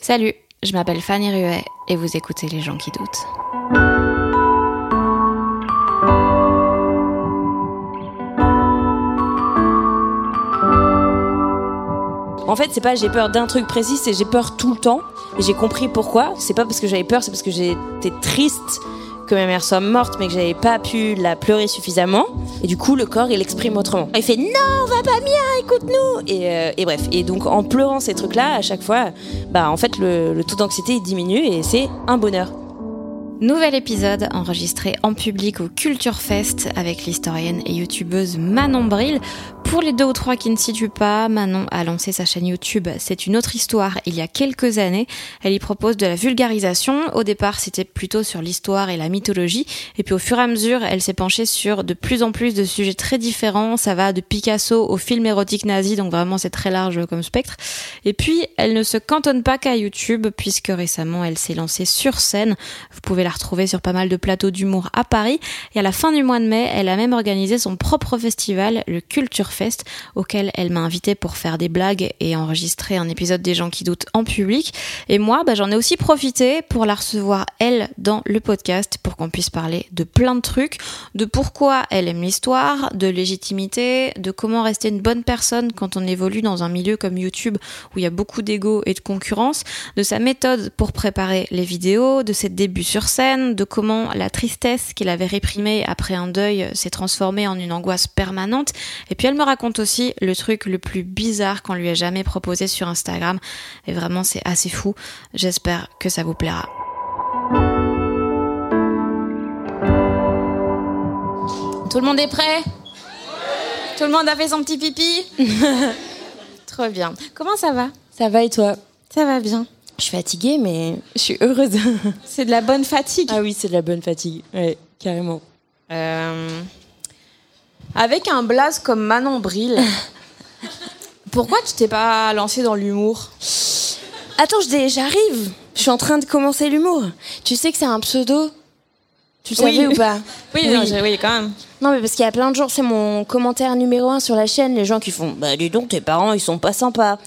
Salut, je m'appelle Fanny Ruet et vous écoutez Les gens qui doutent. En fait, c'est pas j'ai peur d'un truc précis, c'est j'ai peur tout le temps. Et j'ai compris pourquoi. C'est pas parce que j'avais peur, c'est parce que j'étais triste que ma mère soit morte, mais que j'avais pas pu la pleurer suffisamment. Et du coup, le corps, il exprime autrement. Il fait non, va pas bien, écoute-nous. Et, euh, et bref. Et donc, en pleurant ces trucs-là, à chaque fois, bah en fait, le, taux d'anxiété diminue et c'est un bonheur. Nouvel épisode enregistré en public au Culture Fest avec l'historienne et youtubeuse Manon Bril. Pour les deux ou trois qui ne situent pas, Manon a lancé sa chaîne YouTube C'est une autre histoire il y a quelques années. Elle y propose de la vulgarisation. Au départ, c'était plutôt sur l'histoire et la mythologie. Et puis au fur et à mesure, elle s'est penchée sur de plus en plus de sujets très différents. Ça va de Picasso au film érotique nazi, donc vraiment c'est très large comme spectre. Et puis, elle ne se cantonne pas qu'à YouTube, puisque récemment, elle s'est lancée sur scène. Vous pouvez la retrouver sur pas mal de plateaux d'humour à Paris. Et à la fin du mois de mai, elle a même organisé son propre festival, le Culture Fest, auquel elle m'a invité pour faire des blagues et enregistrer un épisode des gens qui doutent en public. Et moi, bah, j'en ai aussi profité pour la recevoir, elle, dans le podcast, pour qu'on puisse parler de plein de trucs, de pourquoi elle aime l'histoire, de légitimité, de comment rester une bonne personne quand on évolue dans un milieu comme YouTube où il y a beaucoup d'ego et de concurrence, de sa méthode pour préparer les vidéos, de ses débuts sur scène, de comment la tristesse qu'il avait réprimée après un deuil s'est transformée en une angoisse permanente. Et puis elle me raconte aussi le truc le plus bizarre qu'on lui a jamais proposé sur Instagram. Et vraiment, c'est assez fou. J'espère que ça vous plaira. Tout le monde est prêt? Tout le monde a fait son petit pipi? Trop bien. Comment ça va? Ça va et toi? Ça va bien. Je suis fatiguée, mais je suis heureuse. C'est de la bonne fatigue. ah oui, c'est de la bonne fatigue. Ouais, carrément. Euh, Avec un blaze comme Manon Bril, pourquoi tu t'es pas lancé dans l'humour? Attends, j'arrive. Je suis en train de commencer l'humour. Tu sais que c'est un pseudo? Tu le Oui. savais ou pas? Oui, non, oui, quand même. Non, mais parce qu'il y a plein de gens, c'est mon commentaire numéro un sur la chaîne, les gens qui font Bah, dis donc, tes parents, ils sont pas sympas.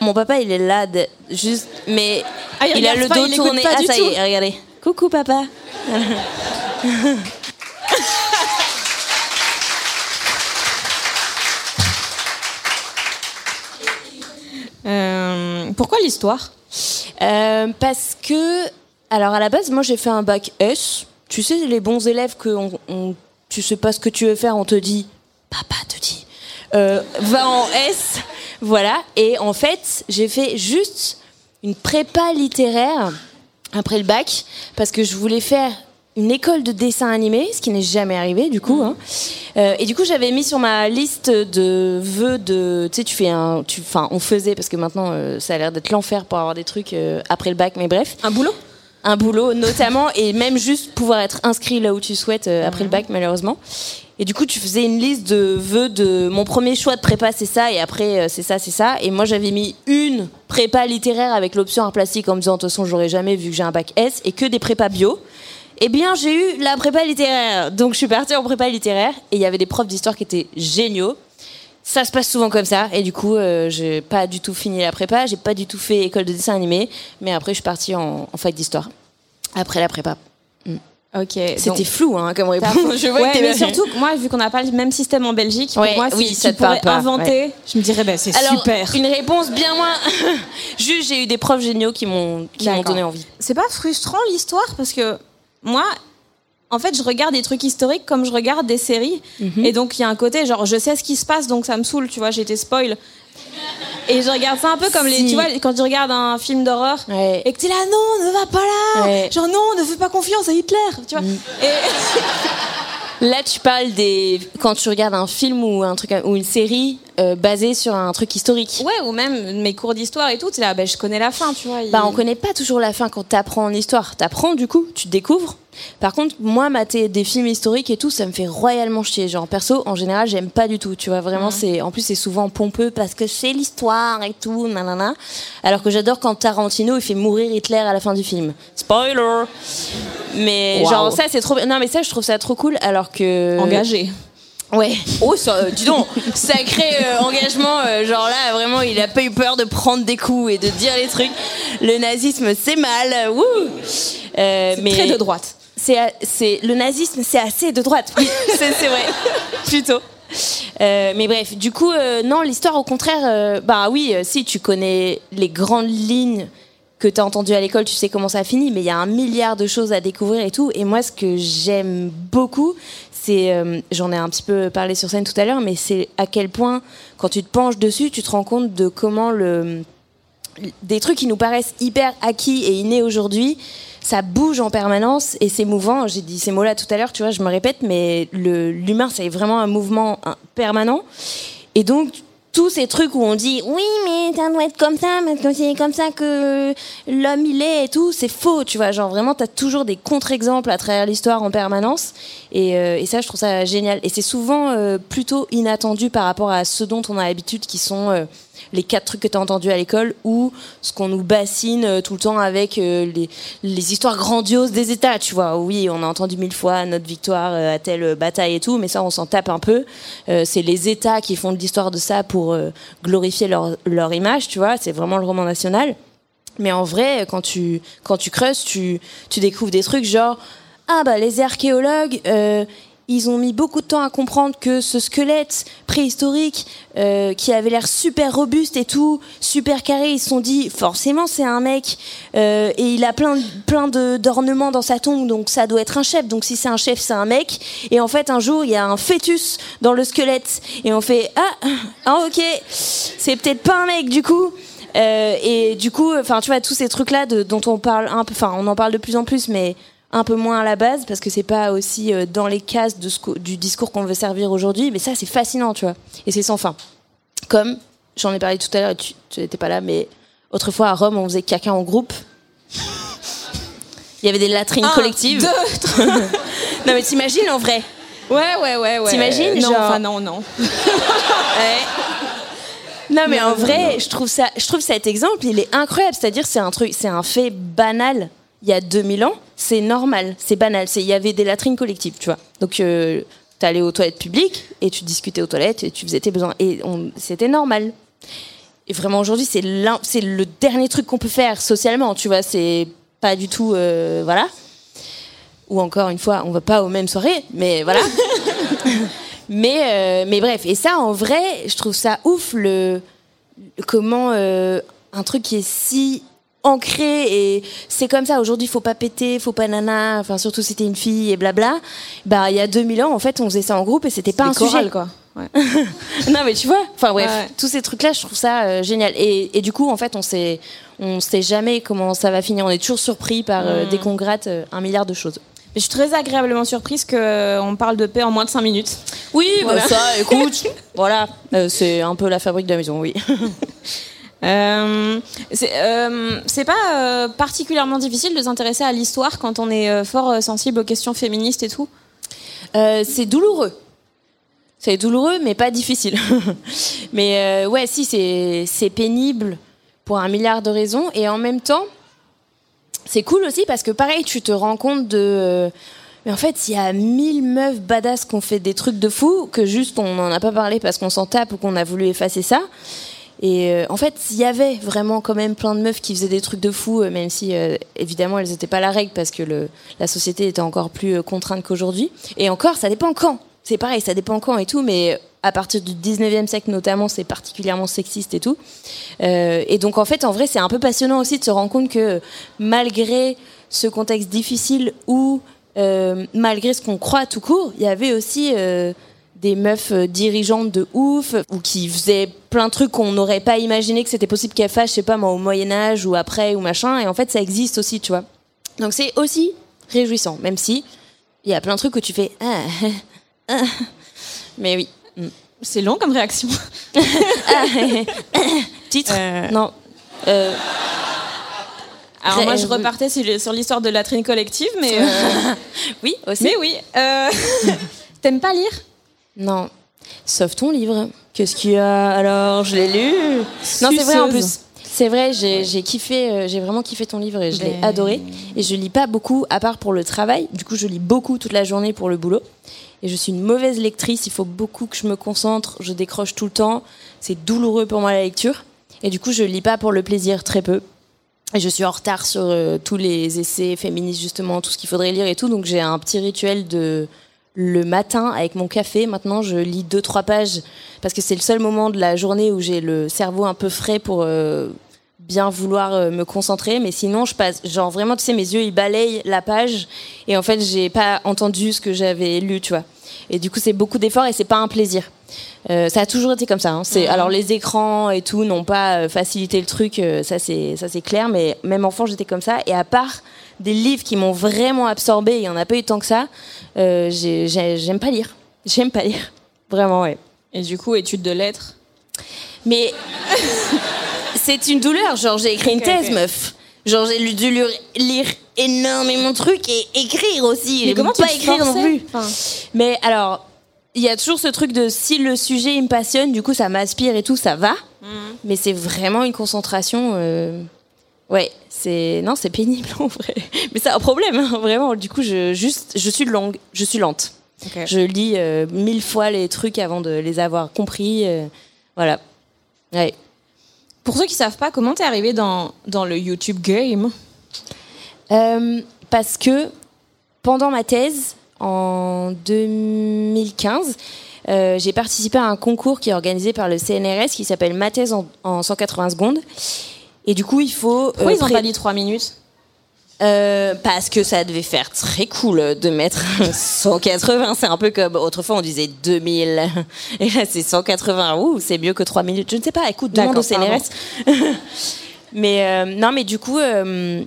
Mon papa, il est là, de- juste, mais Ah, il il a le pas, dos il tourné. Ah, ça y est, regardez. Coucou, papa. Euh, pourquoi l'histoire Euh, parce que, alors à la base, moi j'ai fait un bac S. Tu sais, les bons élèves que on, on- tu sais pas ce que tu veux faire, on te dit, papa te dit, euh, va en S. Voilà. Et en fait, j'ai fait juste une prépa littéraire après le bac parce que je voulais faire une école de dessin animé, ce qui n'est jamais arrivé du coup. hein. Euh, et du coup, j'avais mis sur ma liste de vœux de, tu sais, tu fais un, enfin, on faisait parce que maintenant, euh, ça a l'air d'être l'enfer pour avoir des trucs euh, après le bac, mais bref, Un boulot? Un boulot notamment et même juste pouvoir être inscrit là où tu souhaites euh, après le bac malheureusement. Et du coup, tu faisais une liste de vœux de mon premier choix de prépa, c'est ça, et après, euh, c'est ça, c'est ça. Et moi, j'avais mis une prépa littéraire avec l'option art plastique en me disant, de toute façon, j'aurais jamais vu que j'ai un bac S, et que des prépas bio. Eh bien, j'ai eu la prépa littéraire. Donc, je suis partie en prépa littéraire, et il y avait des profs d'histoire qui étaient géniaux. Ça se passe souvent comme ça, et du coup, euh, j'ai pas du tout fini la prépa, j'ai pas du tout fait école de dessin animé, mais après, je suis partie en, en fac d'histoire. Après la prépa. Ok. C'était flou, hein, comme réponse. Je vois ouais, que mais surtout, moi, vu qu'on n'a pas le même système en Belgique, pour Ouais, moi, si oui, tu ça te pourrais inventer, je me dirais, ben, c'est super. une réponse bien moins. Juste, j'ai eu des profs géniaux qui m'ont qui m'ont D'accord. donné envie. C'est pas frustrant l'histoire? Parce que moi, en fait, je regarde des trucs historiques comme je regarde des séries. Mhm. Et donc, il y a un côté, genre, je sais ce qui se passe, donc ça me saoule, tu vois, j'ai été spoil. Et je regarde ça un peu comme les. Tu vois, quand tu regardes un film d'horreur Ouais. et que t'es là, non, ne va pas là Ouais. Mm. Genre, non, ne fais pas confiance à Hitler, tu vois. Et. Là, tu parles des quand tu regardes un film ou un truc ou une série euh, basée sur un truc historique. Ouais, ou même mes cours d'histoire et tout, là, ben, je connais la fin, tu vois. il- Bah, on connaît pas toujours la fin quand t'apprends en histoire. T'apprends du coup, tu découvres. Par contre, moi, mater des films historiques et tout, ça me fait royalement chier. Genre perso, en général, j'aime pas du tout. Tu vois, vraiment, c'est en plus c'est souvent pompeux parce que c'est l'histoire et tout, nanana. Alors que j'adore quand Tarantino il fait mourir Hitler à la fin du film. Spoiler. Mais Wow. genre ça, c'est trop. Non, mais ça, je trouve ça trop cool. Alors que Engagé. Ouais. Oh, ça, euh, dis donc, sacré euh, engagement. euh, genre là, vraiment, il a pas eu peur de prendre des coups et de dire les trucs. Le nazisme, c'est mal. Wouh. Mais Très de droite. C'est, c'est le nazisme, c'est assez de droite. Oui, c'est, vrai. Plutôt. Mais bref, du coup, non, l'histoire, au contraire, bah oui, si tu connais les grandes lignes que tu as entendues à l'école, tu sais comment ça finit, mais il y a un milliard de choses à découvrir et tout. Et moi, ce que j'aime beaucoup, c'est, euh, j'en ai un petit peu parlé sur scène tout à l'heure, mais c'est à quel point, quand tu te penches dessus, tu te rends compte de comment le, des trucs qui nous paraissent hyper acquis et innés aujourd'hui, ça bouge en permanence et c'est mouvant. J'ai dit ces mots-là tout à l'heure, tu vois, je me répète, mais l'humain, c'est vraiment un mouvement hein, permanent. Et donc, tous ces trucs où on dit oui, mais ça doit être comme ça, parce que c'est comme ça que l'homme il est et tout, c'est faux, tu vois. Genre vraiment, t'as toujours des contre-exemples à travers l'histoire en permanence. Et, euh, et ça, je trouve ça génial. Et c'est souvent euh, plutôt inattendu par rapport à ce dont on a l'habitude, qui sont euh, les quatre trucs que tu as entendus à l'école ou ce qu'on nous bassine euh, tout le temps avec euh, les, les histoires grandioses des États, tu vois. Oui, on a entendu mille fois notre victoire euh, à telle bataille et tout, mais ça, on s'en tape un peu. C'est les États qui font de l'histoire de ça pour glorifier leur, leur image, tu vois. C'est vraiment le roman national. Mais en vrai, quand tu, quand tu creuses, tu, tu découvres des trucs genre Ah, bah, les archéologues, ils ont mis beaucoup de temps à comprendre que ce squelette préhistorique, euh, qui avait l'air super robuste et tout, super carré, ils se sont dit Forcément, c'est un mec, euh, et il a plein, plein d'ornements dans sa tombe, donc ça doit être un chef. Donc si c'est un chef, c'est un mec. Et en fait, un jour, il y a un fœtus dans le squelette, et on fait Ah, ah ok, c'est peut-être pas un mec du coup. Euh, et du coup, enfin, tu vois, tous ces trucs-là de- dont on parle un peu, enfin, on en parle de plus en plus, mais un peu moins à la base parce que c'est pas aussi euh, dans les cases de ce qu'o- du discours qu'on veut servir aujourd'hui. Mais ça, c'est fascinant, tu vois, et c'est sans fin. Comme j'en ai parlé tout à l'heure, tu n'étais pas là, mais autrefois à Rome, on faisait caca en groupe. Il y avait des latrines Un, collectives. deux, non, mais t'imagines en vrai? Ouais, ouais, ouais, ouais. T'imagines, Non, genre- enfin, non, non. Non mais en vrai, je trouve ça, je trouve cet exemple, il est incroyable. C'est-à-dire, c'est un truc, c'est un fait banal. Il y a 2000 ans, c'est normal, c'est banal. Il y avait des latrines collectives, tu vois. Donc, euh, t'allais aux toilettes publiques et tu discutais aux toilettes et tu faisais tes besoins et c'était normal. Et vraiment aujourd'hui, c'est le dernier truc qu'on peut faire socialement, tu vois. C'est pas du tout, euh, voilà. Ou encore une fois, on va pas aux mêmes soirées, mais voilà. mais, euh, mais bref, et ça, en vrai, je trouve ça ouf le comment euh, un truc qui est si ancré et c'est comme ça aujourd'hui faut pas péter faut pas nana enfin surtout si t'es une fille et blabla bah il y a 2000 ans en fait on faisait ça en groupe et c'était pas un chorales, sujet quoi. Ouais. non mais tu vois enfin bref Ouais. tous ces trucs là je trouve ça euh, génial et, et du coup en fait on sait on sait jamais comment ça va finir on est toujours surpris par euh, Mm. dès qu'on gratte euh, un milliard de choses Mais je suis très agréablement surprise qu'on parle de paix en moins de 5 minutes. oui Voilà. bah ça écoute voilà Euh, c'est un peu la fabrique de la maison oui Euh, c'est euh, c'est pas euh, particulièrement difficile de s'intéresser à l'histoire quand on est fort sensible aux questions féministes et tout. C'est douloureux. C'est douloureux, mais pas difficile. mais ouais, si, c'est pénible pour un milliard de raisons. Et en même temps, c'est cool aussi parce que pareil, tu te rends compte de. mais en fait, il y a mille meufs badass qui ont fait des trucs de fou, que juste on n'en a pas parlé parce qu'on s'en tape ou qu'on a voulu effacer ça. Et euh, en fait, il y avait vraiment quand même plein de meufs qui faisaient des trucs de fou, euh, même si euh, évidemment elles n'étaient pas la règle parce que la société était encore plus contrainte qu'aujourd'hui. Et encore, ça dépend quand. C'est pareil, ça dépend quand et tout, mais à partir du 19e siècle notamment, c'est particulièrement sexiste et tout. Et donc en fait, en vrai, c'est un peu passionnant aussi de se rendre compte que malgré ce contexte difficile ou malgré ce qu'on croit tout court, il y avait aussi des meufs euh, dirigeantes de ouf ou qui faisaient plein de trucs qu'on n'aurait pas imaginé que c'était possible qu'elles fassent, je sais pas moi, au Moyen Âge ou après ou machin. Et en fait, ça existe aussi, tu vois. Donc c'est aussi réjouissant, même si il y a plein de trucs où tu fais. Ah, ah. Mais oui. Mm. C'est long comme réaction. Titre Euh. Non. Euh, Alors moi, je repartais sur l'histoire de la traîne collective, mais euh, oui, aussi. mais oui. T'aimes pas lire? Non. Sauf ton livre. Qu'est-ce qu'il y a alors? Je l'ai lu. Non, c'est vrai en plus. C'est vrai, j'ai kiffé, euh, j'ai vraiment kiffé ton livre et je l'ai Mais- adoré. Et je lis pas beaucoup, à part pour le travail. Du coup, je lis beaucoup toute la journée pour le boulot. Et je suis une mauvaise lectrice. Il faut beaucoup que je me concentre. Je décroche tout le temps. C'est douloureux pour moi la lecture. Et du coup, je lis pas pour le plaisir, très peu. Et je suis en retard sur euh, tous les essais féministes, justement, tout ce qu'il faudrait lire et tout. Donc j'ai un petit rituel de le matin avec mon café. Maintenant, je lis deux, trois pages parce que c'est le seul moment de la journée où j'ai le cerveau un peu frais pour euh, bien vouloir euh, me concentrer. Mais sinon, je passe, genre vraiment, tu sais, mes yeux, ils balayent la page et en fait, j'ai pas entendu ce que j'avais lu, tu vois. Et du coup, c'est beaucoup d'efforts et c'est pas un plaisir. Euh, ça a toujours été comme ça. hein. C'est alors les écrans et tout n'ont pas euh, facilité le truc, euh, ça c'est ça c'est clair. Mais même enfant, j'étais comme ça. Et à part des livres qui m'ont vraiment absorbé, il y en a pas eu tant que ça. euh, j'ai- j'ai- J'aime pas lire. J'aime pas lire. Vraiment, ouais. Et du coup, études de lettres? Mais c'est une douleur. Genre, j'ai écrit une thèse, meuf. Genre, j'ai dû lire, lire énormément de trucs et écrire aussi. Mais comment tu pas écrire non plus Enfin, Mais alors, il y a toujours ce truc de si le sujet il me passionne, du coup ça m'aspire et tout, ça va. Mais c'est vraiment une concentration. euh, Ouais, c'est non, c'est pénible en vrai. Mais c'est un problème, hein, vraiment. Du coup, je juste, je suis longue, je suis lente. Je lis euh, mille fois les trucs avant de les avoir compris. euh, voilà. Ouais. Pour ceux qui savent pas, comment t'es arrivé dans, dans le YouTube game? Euh, parce que pendant ma thèse, en 2015, euh, j'ai participé à un concours qui est organisé par le CNRS qui s'appelle Ma thèse en, en 180 secondes. Et du coup, il faut. Pourquoi euh, ils ont pas dit 3 minutes Euh, parce que ça devait faire très cool de mettre 180. C'est un peu comme autrefois on disait 2000. Et là c'est 180. Ouh, c'est mieux que 3 minutes. Je ne sais pas. Écoute, demande au CNRS. mais euh, non, mais du coup, euh,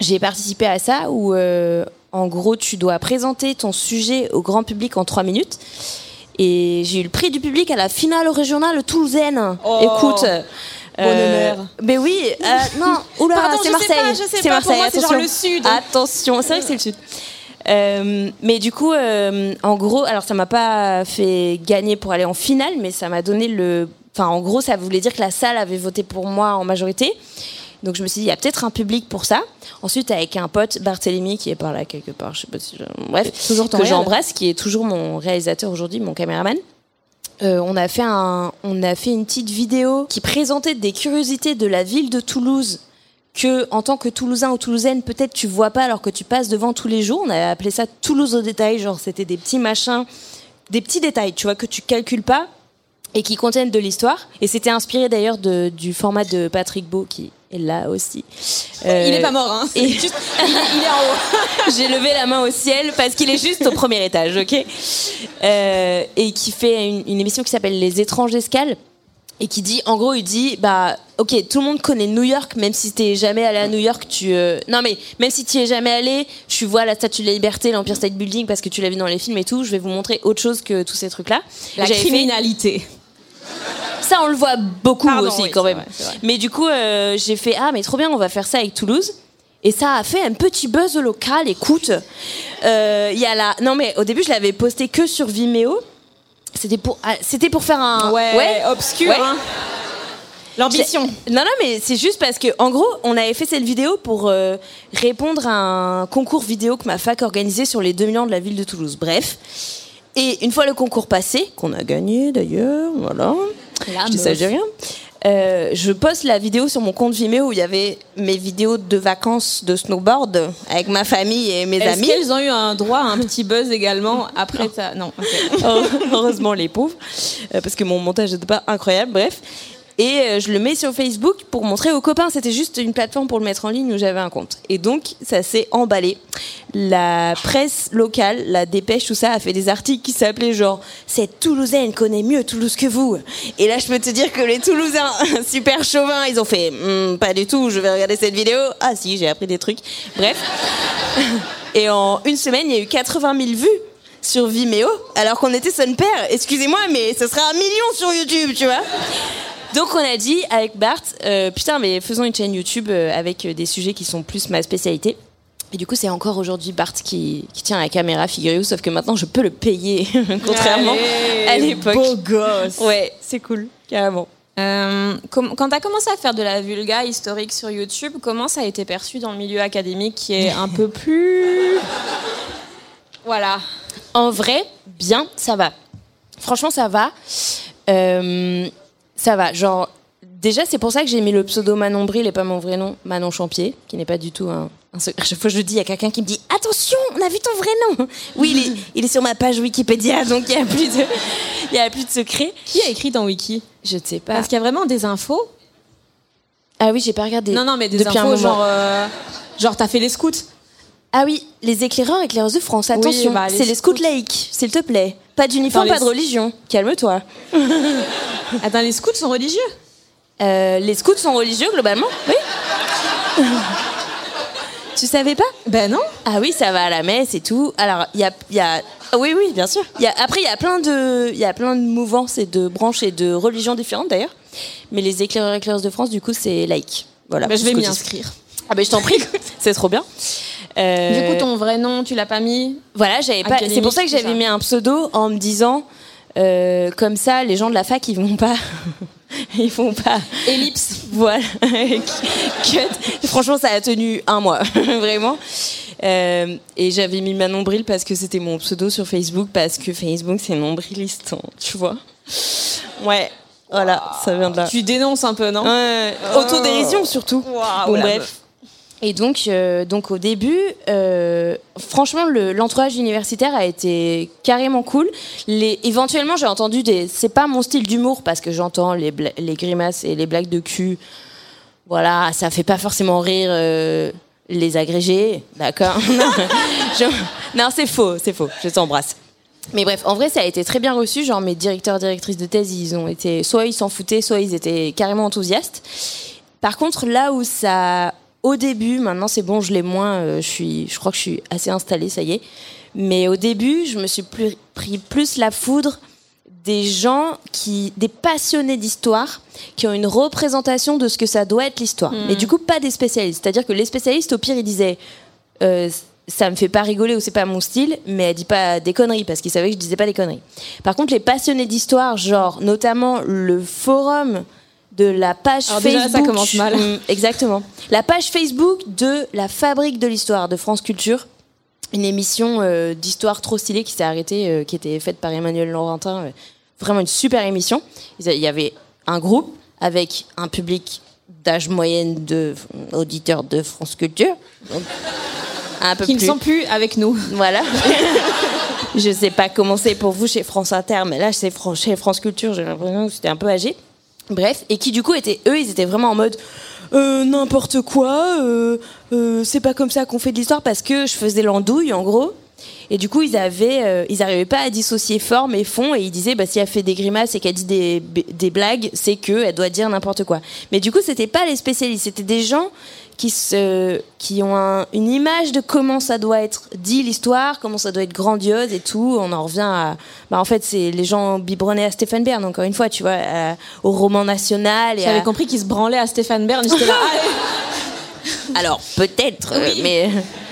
j'ai participé à ça où en gros tu dois présenter ton sujet au grand public en 3 minutes. Et j'ai eu le prix du public à la finale régionale toulousaine. Oh. Écoute. Honneur. Mais oui, euh, non, oula, c'est Marseille. c'est Marseille, c'est genre attention. le sud. Attention, c'est vrai que c'est le sud. Euh, mais du coup, euh, en gros, alors ça m'a pas fait gagner pour aller en finale, mais ça m'a donné le. Enfin, en gros, ça voulait dire que la salle avait voté pour moi en majorité. Donc je me suis dit, il y a peut-être un public pour ça. Ensuite, avec un pote, Barthélemy, qui est par là quelque part, je sais pas si. je- Bref, Toujours que j'embrasse, qui est toujours mon réalisateur aujourd'hui, mon caméraman. Euh, on a fait un, on a fait une petite vidéo qui présentait des curiosités de la ville de Toulouse que, en tant que Toulousain ou Toulousaine, peut-être tu vois pas alors que tu passes devant tous les jours. On a appelé ça Toulouse au détail, genre c'était des petits machins, des petits détails, tu vois, que tu calcules pas et qui contiennent de l'histoire. Et c'était inspiré d'ailleurs du format de Patrick Beau qui est là aussi. Euh, Il est pas mort, hein. C'est et- juste- il, est, il est en haut. j'ai levé la main au ciel parce qu'il est juste au premier étage, ok Euh, Et qui fait une, une émission qui s'appelle Les étranges escales et qui dit, en gros, il dit, bah, ok, tout le monde connaît New York, même si t'es jamais allé à New York, tu, euh, non mais même si tu es jamais allé, tu vois la Statue de la Liberté, l'Empire State Building parce que tu l'as vu dans les films et tout. Je vais vous montrer autre chose que tous ces trucs-là. La fait- criminalité. Ça, on le voit beaucoup Pardon, aussi oui, quand même. vrai, c'est vrai. Mais du coup, euh, j'ai fait ah mais trop bien, on va faire ça avec Toulouse. Et ça a fait un petit buzz local. Écoute, euh, il y a la non mais au début je l'avais posté que sur Vimeo. C'était pour ah, c'était pour faire un Ouais, obscur. Ouais. hein. L'ambition. Non, non, mais c'est juste parce que, en gros, on avait fait cette vidéo pour euh, répondre à un concours vidéo que ma fac organisait sur les 2 millions de la ville de Toulouse. Bref. Et une fois le concours passé, qu'on a gagné d'ailleurs, voilà. La Je dis ça, meuf. je dis rien. euh, je poste la vidéo sur mon compte Vimeo où il y avait mes vidéos de vacances de snowboard avec ma famille et mes Est-ce amis. qu'elles ont eu un droit à un petit buzz également après ta... Non. Heureusement les pauvres, euh, parce que mon montage n'était pas incroyable, bref. Et euh, je le mets sur Facebook pour montrer aux copains. C'était juste une plateforme pour le mettre en ligne où j'avais un compte. Et donc, ça s'est emballé. La presse locale, la dépêche, tout ça, a fait des articles qui s'appelaient genre « Cette Toulousaine connaît mieux Toulouse que vous ». Et là, je peux te dire que les Toulousains, super chauvins, ils ont fait Hmm, Pas du tout, je vais regarder cette vidéo ». Ah si, j'ai appris des trucs. Bref. Et en une semaine, il y a eu 80 000 vues sur Vimeo, alors qu'on était son père. Excusez-moi, mais ce sera un million sur YouTube, tu vois. Donc on a dit avec Bart, euh, putain, mais faisons une chaîne YouTube euh, avec euh, des sujets qui sont plus ma spécialité. Et du coup, c'est encore aujourd'hui Bart qui, qui tient la caméra, figurez-vous, sauf que maintenant je peux le payer, contrairement à l'époque. Beau gosse. Ouais, c'est cool, carrément. Euh, quand tu as commencé à faire de la vulga historique sur YouTube, comment ça a été perçu dans le milieu académique qui est un peu plus. Voilà. En vrai, bien, ça va. Franchement, ça va. Euh, ça va. Genre, déjà, c'est pour ça que j'ai mis le pseudo Manon Bril et pas mon vrai nom, Manon Champier, qui n'est pas du tout un, un secret. À chaque fois que je le dis, il y a quelqu'un qui me dit Attention, on a vu ton vrai nom. Oui, il est, il est sur ma page Wikipédia, donc il n'y a, plus de- il y a plus de secret. Qui a écrit dans Wiki? Je ne sais pas. Parce qu'il y a vraiment des infos. Ah oui, j'ai pas regardé. Non, non, mais des infos genre. euh, genre, t'as fait les scouts. Ah oui, les éclaireurs, éclaireuses de France, attention, bah, c'est les scouts laïcs, s'il te plaît. Pas d'uniforme, pas de religion. Calme-toi. Attends, les scouts sont religieux? Euh, les scouts sont religieux globalement Oui. tu savais pas? Ben non. Ah oui, ça va à la messe et tout. Alors, il y a, y a- oui, oui, bien sûr. Il y a- après, il y a plein de, il y a plein de mouvances et de branches et de religions différentes d'ailleurs. Mais les éclaireurs et éclaireuses de France, du coup, c'est laïque. Voilà. Ben, je vais m'y inscrire. Ah ben, je t'en prie. c'est trop bien. Euh, Du coup, ton vrai nom, tu l'as pas mis Voilà, j'avais pas. C'est pour ça que j'avais mis un pseudo en me disant, euh, comme ça, les gens de la fac, ils vont pas, ils vont pas. Ellipse. Voilà. Cut. Franchement, ça a tenu un mois, vraiment. Euh, et j'avais mis ma nombril parce que c'était mon pseudo sur Facebook, parce que Facebook, c'est nombriliste, hein, tu vois. Ouais. Voilà, ça vient de là. Tu dénonces un peu, non? Ouais, Autodérision surtout. Bon la bref. Et donc, euh, donc au début, euh, franchement, le- l'entourage universitaire a été carrément cool. Éventuellement, j'ai entendu des. C'est pas mon style d'humour parce que j'entends les, grimaces et les blagues de cul. Voilà, ça fait pas forcément rire euh, les agrégés, d'accord Non, non, c'est faux, c'est faux. Je t'embrasse. Mais bref, en vrai, ça a été très bien reçu. Genre, mes directeurs, directrices de thèse, ils ont été. Soit ils s'en foutaient, soit ils étaient carrément enthousiastes. Par contre, là où ça. Au début, maintenant c'est bon, je l'ai moins. euh, je, suis, je crois que je suis assez installée, ça y est. Mais au début, je me suis plus- pris plus la foudre des gens qui. des passionnés d'histoire qui ont une représentation de ce que ça doit être l'histoire. Mais du coup, pas des spécialistes. C'est-à-dire que les spécialistes, au pire, ils disaient. euh, ça me fait pas rigoler ou c'est pas mon style, mais elle dit pas des conneries parce qu'ils savaient que je disais pas des conneries. Par contre, les passionnés d'histoire, genre notamment le forum de la page Alors déjà, Facebook, ça commence mal. Mm, exactement. La page Facebook de la Fabrique de l'histoire de France Culture, une émission euh, d'histoire trop stylée qui s'est arrêtée, euh, qui était faite par Emmanuel Laurentin. euh, vraiment une super émission. Il y avait un groupe avec un public d'âge moyenne de auditeurs de France Culture. Donc, un peu Qui ne sont plus avec nous. Voilà. je sais pas comment c'est pour vous chez France Inter, mais là, c'est chez France Culture, j'ai l'impression que c'était un peu âgé. Bref, et qui du coup étaient, eux, ils étaient vraiment en mode euh, n'importe quoi, euh, euh, c'est pas comme ça qu'on fait de l'histoire parce que je faisais l'andouille en gros. Et du coup, ils avaient, ils arrivaient pas à dissocier forme et fond, et ils disaient, bah, si elle fait des grimaces et qu'elle dit des, des blagues, c'est que elle doit dire n'importe quoi. Mais du coup, c'était pas les spécialistes, c'était des gens qui se, qui ont un- une image de comment ça doit être dit l'histoire, comment ça doit être grandiose et tout. On en revient à, bah, en fait, c'est les gens biberonnés à Stéphane Bern, encore une fois, tu vois, à- au roman national J'avais à, compris qu'ils se branlaient à Stéphane Bern. Là. allez. Alors peut-être, mais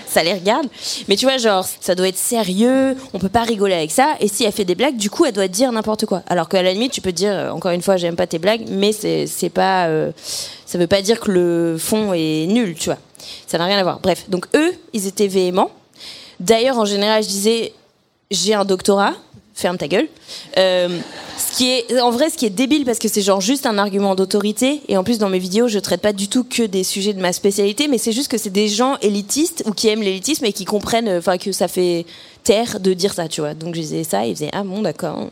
ça les regarde. Mais tu vois, genre, ça doit être sérieux, on peut pas rigoler avec ça. Et si elle fait des blagues, du coup, elle doit dire n'importe quoi. Alors qu'à la limite, tu peux dire, euh, encore une fois, j'aime pas tes blagues, mais c'est pas, euh, ça veut pas dire que le fond est nul, tu vois. Ça n'a rien à voir. Bref, donc eux, ils étaient véhéments. D'ailleurs, en général, je disais, j'ai un doctorat. Ferme ta gueule. Euh, ce qui est, en vrai, ce qui est débile parce que c'est genre juste un argument d'autorité. Et en plus, dans mes vidéos, je traite pas du tout que des sujets de ma spécialité, mais c'est juste que c'est des gens élitistes ou qui aiment l'élitisme et qui comprennent, enfin, que ça fait taire de dire ça, tu vois. Donc je disais ça, ils faisaient ah bon, d'accord.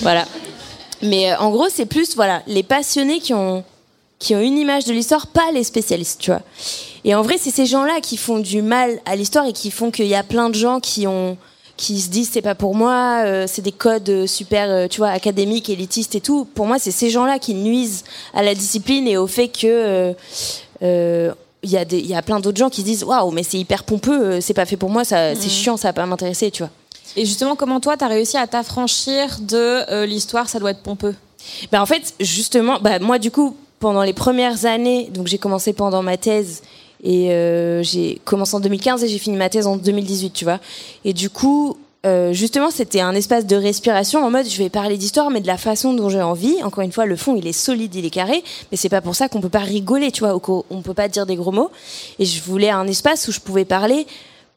Voilà. Mais euh, en gros, c'est plus, voilà, les passionnés qui ont, qui ont une image de l'histoire, pas les spécialistes, tu vois. Et en vrai, c'est ces gens-là qui font du mal à l'histoire et qui font qu'il y a plein de gens qui ont qui se disent c'est pas pour moi, euh, c'est des codes euh, super, euh, tu vois, académiques, élitistes et tout. Pour moi, c'est ces gens-là qui nuisent à la discipline et au fait que il y, a des, y a plein d'autres gens qui se disent waouh, mais c'est hyper pompeux, c'est pas fait pour moi, ça, c'est mhm. chiant, ça va pas m'intéresser, tu vois. Et justement, comment toi, tu as réussi à t'affranchir de l'histoire, ça doit être pompeux? Bah, En fait, justement, bah, moi, du coup, pendant les premières années, donc j'ai commencé pendant ma thèse et euh, j'ai commencé en 2015 et j'ai fini ma thèse en 2018, tu vois. Et du coup, euh, justement, c'était un espace de respiration en mode je vais parler d'histoire, mais de la façon dont j'ai envie. Encore une fois, le fond, il est solide, il est carré, mais c'est pas pour ça qu'on peut pas rigoler, tu vois, ou qu'on peut pas dire des gros mots. Et je voulais un espace où je pouvais parler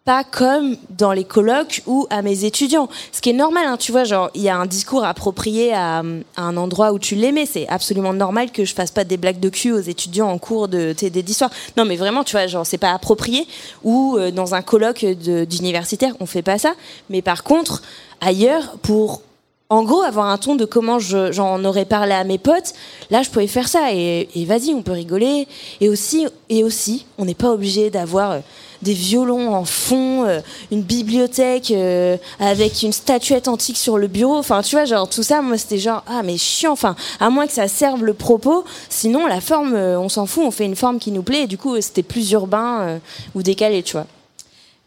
pas comme dans les colloques ou à mes étudiants. Ce qui est normal, hein, tu vois, genre, il y a un discours approprié à, un endroit où tu l'aimais. C'est absolument normal que je fasse pas des blagues de cul aux étudiants en cours de TD d'histoire. Non, mais vraiment, tu vois, genre, c'est pas approprié. Ou euh, dans un colloque d'universitaire, on fait pas ça. Mais par contre, ailleurs, pour en gros, avoir un ton de comment j'en aurais parlé à mes potes, là, je pouvais faire ça. Et, et vas-y, on peut rigoler. Et aussi, et aussi on n'est pas obligé d'avoir euh, des violons en fond, euh, une bibliothèque euh, avec une statuette antique sur le bureau. Enfin, tu vois, genre tout ça, moi c'était genre ah mais chiant. Enfin, à moins que ça serve le propos, sinon la forme, euh, on s'en fout, on fait une forme qui nous plaît. Et du coup, c'était plus urbain ou décalé, tu vois.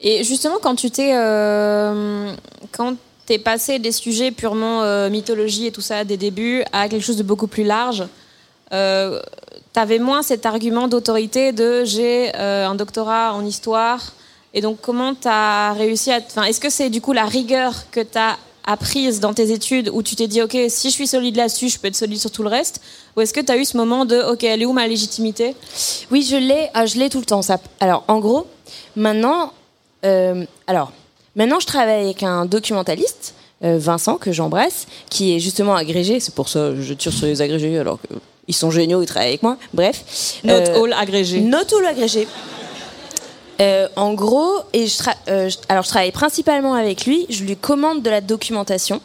Et justement, quand tu t'es quand t'es passé des sujets purement mythologie et tout ça des débuts à quelque chose de beaucoup plus large. Tu moins cet argument d'autorité de j'ai euh, un doctorat en histoire. Et donc, comment tu as réussi à. Enfin, est-ce que c'est du coup la rigueur que tu as apprise dans tes études où tu t'es dit, OK, si je suis solide là-dessus, je peux être solide sur tout le reste? Ou est-ce que tu as eu ce moment de, OK, elle est où ma légitimité? Oui, je l'ai, ah, je l'ai tout le temps. Ça. Alors, en gros, maintenant, euh, alors, maintenant, je travaille avec un documentaliste. Euh, Vincent, que j'embrasse, qui est justement agrégé. C'est pour ça que je tire sur les agrégés, alors que ils sont géniaux, ils travaillent avec moi. Bref. Not euh, all agrégé. Not all agrégé. Euh, en gros, et je euh, alors je travaille principalement avec lui. Je lui commande de la documentation.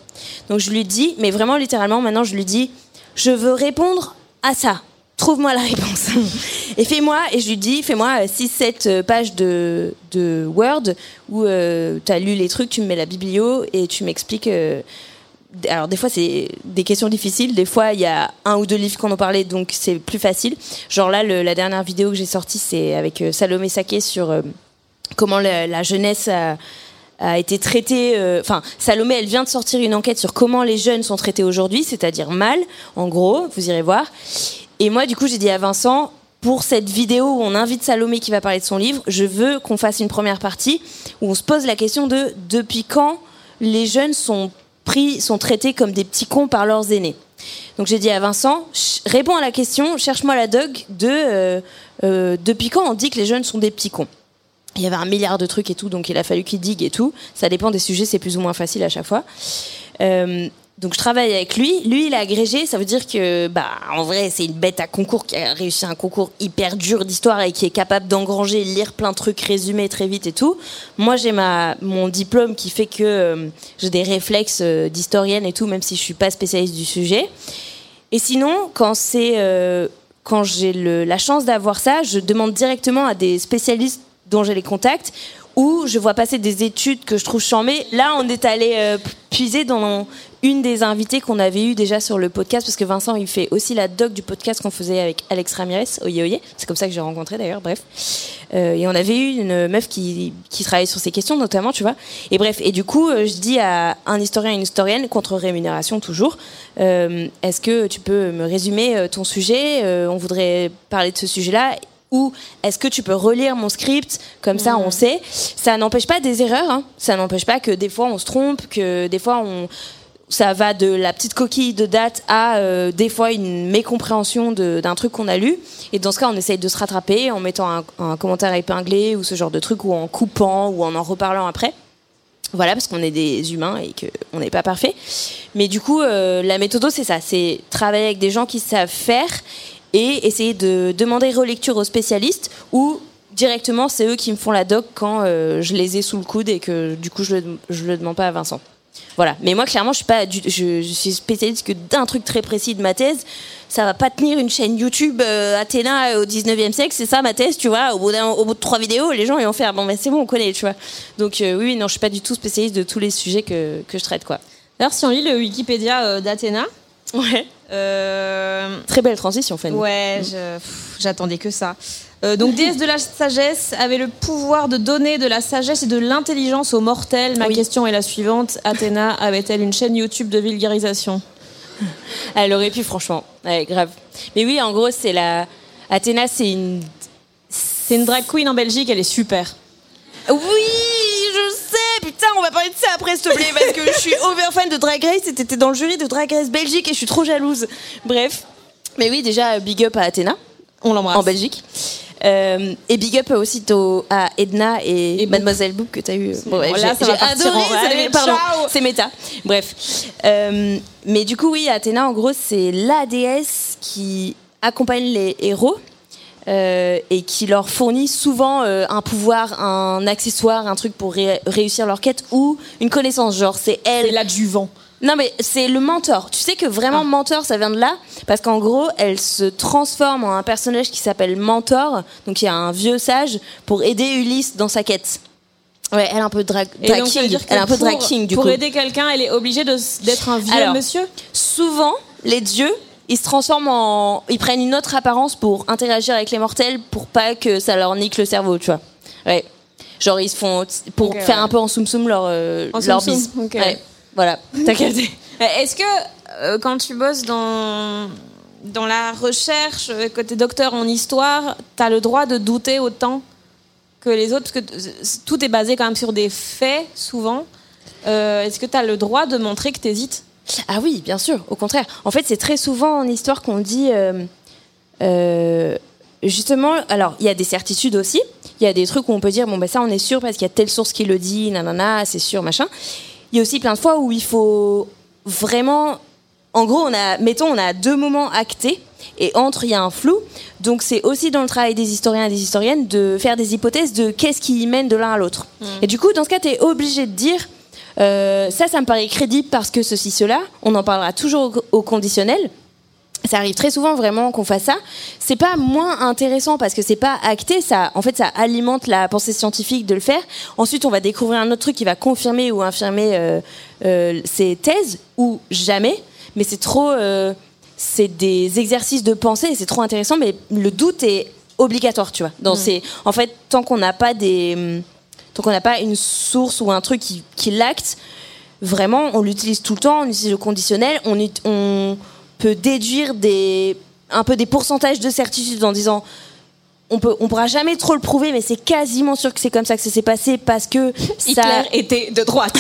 Donc je lui dis, mais vraiment littéralement, maintenant je lui dis, je veux répondre à ça. Trouve-moi la réponse. et fais-moi, et je lui dis, fais-moi 6-7 pages de, de Word où tu as lu les trucs, tu me mets la biblio et tu m'expliques alors des fois c'est des questions difficiles, des fois il y a un ou deux livres qu'on en parlait donc c'est plus facile. Genre là la dernière vidéo que j'ai sortie c'est avec euh, Salomé Saké sur euh, comment la, jeunesse a, été traitée. Euh, enfin Salomé elle vient de sortir une enquête sur comment les jeunes sont traités aujourd'hui, c'est-à-dire mal en gros, vous irez voir. Et moi du coup j'ai dit à Vincent pour cette vidéo où on invite Salomé qui va parler de son livre, je veux qu'on fasse une première partie où on se pose la question de depuis quand les jeunes sont pris, sont traités comme des petits cons par leurs aînés. Donc j'ai dit à Vincent, réponds à la question, cherche-moi la dog de euh, euh, depuis quand on dit que les jeunes sont des petits cons. Il y avait un milliard de trucs et tout, donc il a fallu qu'il digue et tout. Ça dépend des sujets, c'est plus ou moins facile à chaque fois. Euh, donc je travaille avec lui. Lui, il a agrégé. Ça veut dire que, bah, en vrai, c'est une bête à concours qui a réussi un concours hyper dur d'histoire et qui est capable d'engranger, lire plein de trucs, résumer très vite et tout. Moi, j'ai ma mon diplôme qui fait que euh, j'ai des réflexes euh, d'historienne et tout, même si je suis pas spécialiste du sujet. Et sinon, quand c'est euh, quand j'ai la chance d'avoir ça, je demande directement à des spécialistes dont j'ai les contacts ou je vois passer des études que je trouve chambées. Là, on est allé puiser dans une des invitées qu'on avait eues déjà sur le podcast, parce que Vincent, il fait aussi la doc du podcast qu'on faisait avec Alex Ramirez, Oye Oye. C'est comme ça que j'ai rencontré d'ailleurs, bref. Euh, et on avait eu une meuf qui, travaillait sur ces questions, notamment, tu vois. Et bref, et du coup, euh, je dis à un historien et une historienne, contre rémunération toujours, euh, est-ce que tu peux me résumer ton sujet? On voudrait parler de ce sujet-là ou est-ce que tu peux relire mon script comme ça on sait ça n'empêche pas des erreurs hein. ça n'empêche pas que des fois on se trompe que des fois on ça va de la petite coquille de date à euh, des fois une mécompréhension d'un truc qu'on a lu. Et dans ce cas, on essaye de se rattraper en mettant un, commentaire épinglé ou ce genre de truc, ou en coupant ou en en reparlant après. Voilà, parce qu'on est des humains et qu'on n'est pas parfait. Mais du coup, euh, la méthode, c'est ça c'est travailler avec des gens qui savent faire et essayer de demander relecture aux spécialistes ou directement, c'est eux qui me font la doc quand euh, je les ai sous le coude et que du coup, je le, je le demande pas à Vincent. Voilà. Mais moi, clairement, je suis pas, du- je, je suis spécialiste que d'un truc très précis de ma thèse. Ça va pas tenir une chaîne YouTube euh, Athéna au 19e siècle, c'est ça ma thèse, tu vois. Au bout, d'un- au bout de trois vidéos, les gens ils vont faire bon, mais c'est bon, on connaît, tu vois. Donc euh, oui, non, je suis pas du tout spécialiste de tous les sujets que, que je traite, quoi. D'ailleurs, si on lit le Wikipédia euh, d'Athéna, Ouais. Euh, Très belle transition, Fanny. Ouais, pff, j'attendais que ça. Euh, donc, déesse de la sagesse avait le pouvoir de donner de la sagesse et de l'intelligence aux mortels. Ma Oui. question est la suivante Athéna avait-elle une chaîne YouTube de vulgarisation? Elle aurait pu, franchement. Ouais, grave. Mais oui, en gros, c'est la. Athéna, c'est une. C'est une drag queen en Belgique, elle est super. Oui, on va parler de ça après, s'il te plaît, parce que je suis over fan de Drag Race et t'étais dans le jury de Drag Race Belgique et je suis trop jalouse. Bref. Mais oui, déjà, big up à Athéna, On l'embrasse. en Belgique. Euh, et big up aussi au- à Edna et. Mademoiselle Boop que t'as eu. Bon, bref, Bon, j'ai ça j'ai adoré, pardon, c'est méta. Bref. Euh, mais du coup, oui, Athéna, en gros, c'est la déesse qui accompagne les héros. Euh, et qui leur fournit souvent euh, un pouvoir, un accessoire, un truc pour ré- réussir leur quête ou une connaissance. Genre, c'est elle. C'est l'adjuvant. Non, mais c'est le mentor. Tu sais que vraiment, mentor, ça vient de là. Parce qu'en gros, elle se transforme en un personnage qui s'appelle Mentor. Donc, il y a un vieux sage pour aider Ulysse dans sa quête. Ouais, elle est un peu drag, donc, king. Elle est un peu pour, drag king, du pour coup. aider quelqu'un, elle est obligée d'être un vieux Alors, monsieur? Souvent, les dieux, ils se transforment en. Ils prennent une autre apparence pour interagir avec les mortels pour pas que ça leur nique le cerveau, tu vois. Ouais. Genre, ils se font. Pour faire ouais. un peu en soum soum leur, euh, En leur soum-soum, bise. Ouais. Voilà. T'as capté. Euh, Est-ce que euh, quand tu bosses dans, dans la recherche, euh, que tu es docteur en histoire, tu as le droit de douter autant que les autres? Parce que euh, tout est basé quand même sur des faits, souvent. Euh, Est-ce que tu as le droit de montrer que tu hésites Ah oui, bien sûr, au contraire. En fait, c'est très souvent en histoire qu'on dit. euh, euh, justement, alors, il y a des certitudes aussi. Il y a des trucs où on peut dire, bon, ben ça, on est sûr parce qu'il y a telle source qui le dit, nanana, c'est sûr, machin. Il y a aussi plein de fois où il faut vraiment. En gros, on a, mettons, on a deux moments actés. Et entre, il y a un flou. Donc, c'est aussi dans le travail des historiens et des historiennes de faire des hypothèses de qu'est-ce qui y mène de l'un à l'autre. Et du coup, dans ce cas, tu es obligé de dire euh, ça, ça me paraît crédible parce que ceci, cela. On en parlera toujours au, au conditionnel. Ça arrive très souvent vraiment qu'on fasse ça. C'est pas moins intéressant parce que c'est pas acté. Ça, en fait, ça alimente la pensée scientifique de le faire. Ensuite, on va découvrir un autre truc qui va confirmer ou infirmer euh, euh, ces thèses ou jamais. Mais c'est trop. euh, c'est des exercices de pensée et c'est trop intéressant. Mais le doute est obligatoire, tu vois. Dans ces, en fait, tant qu'on n'a pas des, tant qu'on n'a pas une source ou un truc qui, qui l'acte, vraiment, on l'utilise tout le temps. On utilise le conditionnel. On, ut- on peut déduire des, un peu des pourcentages de certitude en disant on peut, on pourra jamais trop le prouver, mais c'est quasiment sûr que c'est comme ça que ça s'est passé parce que ça, Hitler était de droite.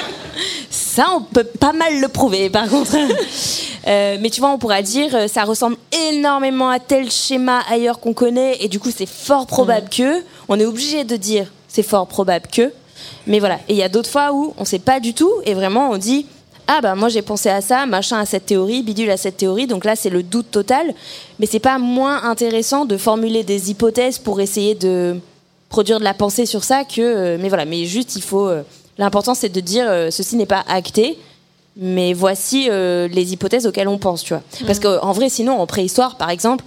ça, on peut pas mal le prouver, par contre. Euh, mais tu vois, on pourra dire, euh, ça ressemble énormément à tel schéma ailleurs qu'on connaît, et du coup, c'est fort probable que. On est obligé de dire, c'est fort probable que. Mais voilà. Et il y a d'autres fois où on sait pas du tout, et vraiment, on dit, ah bah moi j'ai pensé à ça, machin à cette théorie, bidule à cette théorie, donc là c'est le doute total. Mais c'est pas moins intéressant de formuler des hypothèses pour essayer de produire de la pensée sur ça que. euh, mais voilà, mais juste il faut. euh, L'important c'est de dire euh, ceci n'est pas acté, mais voici les hypothèses auxquelles on pense, tu vois. Parce qu'en vrai, sinon en préhistoire par exemple,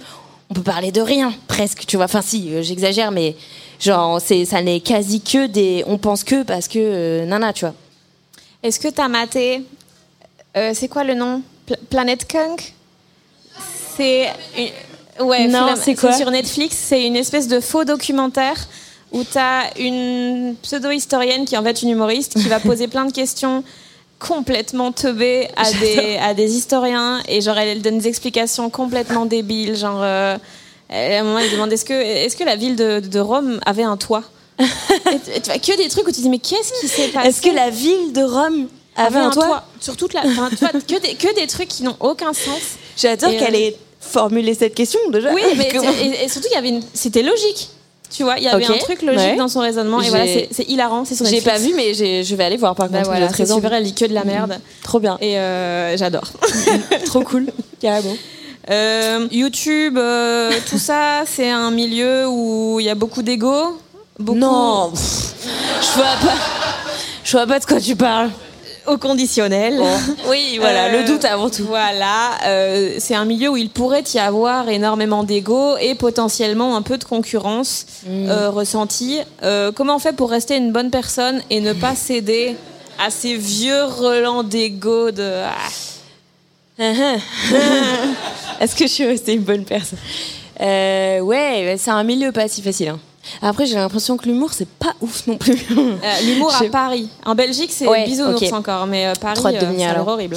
on peut parler de rien presque, tu vois. Enfin si, euh, j'exagère, mais genre c'est ça n'est quasi que des. On pense que parce que euh, nana, tu vois. Est-ce que tu as maté. euh, c'est quoi le nom? Pla- Planet Kunk? C'est. une- Ouais, Non, c'est quoi? sur Netflix. C'est une espèce de faux documentaire où tu as une pseudo-historienne qui est en fait une humoriste qui va poser plein de questions complètement teubées à des, à des historiens et genre elle donne des explications complètement débiles. Genre, euh, à un moment, elle demande est-ce que, est que la ville de, de Rome avait un toit? Et tu, tu vois que des trucs où tu dis mais qu'est-ce qui s'est passé Est-ce que la ville de Rome avait, un toit, sur toute la enfin, tu vois, que des que des trucs qui n'ont aucun sens. J'adore qu'elle euh, ait formulé cette question déjà. oui mais et, et surtout il y avait une- c'était logique Tu vois, il y avait un truc logique ouais. dans son raisonnement. Et voilà, c'est hilarant. C'est sur J'ai pas vu, mais je vais aller voir par Bah contre. voilà, c'est super, elle lit que de la merde. Trop bien. Et euh, j'adore. Trop cool. Carrément. Euh, YouTube, euh, tout ça, c'est un milieu où il y a beaucoup d'ego? Beaucoup? Non, je vois pas. Je vois pas de quoi tu parles. Au conditionnel. Oui, voilà, Euh, le doute avant tout. Voilà, euh, c'est un milieu où il pourrait y avoir énormément d'ego et potentiellement un peu de concurrence Mm. euh, ressentie. Euh, comment on fait pour rester une bonne personne et ne pas céder à ces vieux relents d'ego de ah, Est-ce que je suis restée une bonne personne? Euh, Ouais, c'est un milieu pas si facile. hein. Après, j'ai l'impression que l'humour, c'est pas ouf non plus. euh, l'humour à Paris. En Belgique, c'est Ouais, bisounours encore, mais euh, Paris, euh, l'air alors. horrible.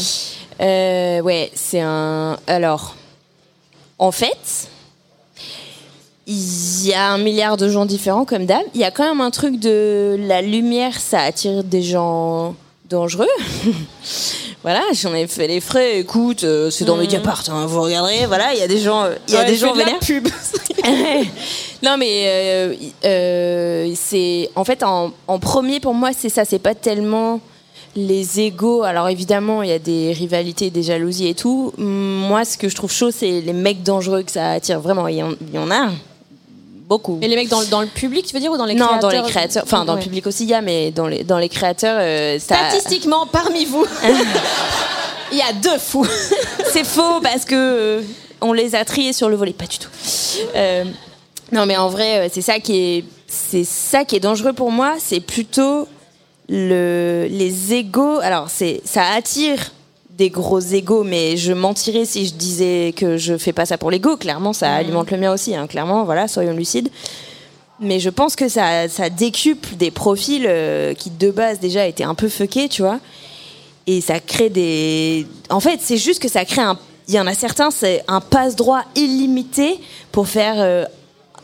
Euh, ouais, c'est un. Alors, en fait, il y a un milliard de gens différents comme d'hab. Il y a quand même un truc de la lumière, ça attire des gens dangereux. voilà, j'en ai fait les frais. Écoute, euh, c'est dans Mediapart, hein, vous regarderez. Voilà, il y a des gens, il y a Ouais, des gens de la vénères. pub. non mais euh, euh, c'est en fait en, en premier pour moi c'est ça c'est pas tellement les égaux. Alors évidemment il y a des rivalités des jalousies et tout. Moi ce que je trouve chaud c'est les mecs dangereux que ça attire. Vraiment il y en, il y en a beaucoup. Et les mecs dans, le- dans le public, tu veux dire, ou dans les non créateurs dans les créateurs enfin dans le public aussi il y a mais dans les dans les créateurs euh, ça Statistiquement, parmi vous, il y a deux fous. c'est faux parce que euh, on les a triés sur le volet, pas du tout. Euh, non, mais en vrai, euh, c'est ça qui est, c'est ça qui est dangereux pour moi. C'est plutôt le, les égaux. Alors, c'est, ça attire des gros égaux, mais je mentirais si je disais que je fais pas ça pour l'ego. Clairement, ça alimente le mien aussi. hein. Clairement, voilà, soyons lucides. Mais je pense que ça, ça décuple des profils euh, qui de base déjà étaient un peu fuckés, tu vois et ça crée des. En fait, c'est juste que ça crée un. Il y en a certains, c'est un passe-droit illimité pour faire euh,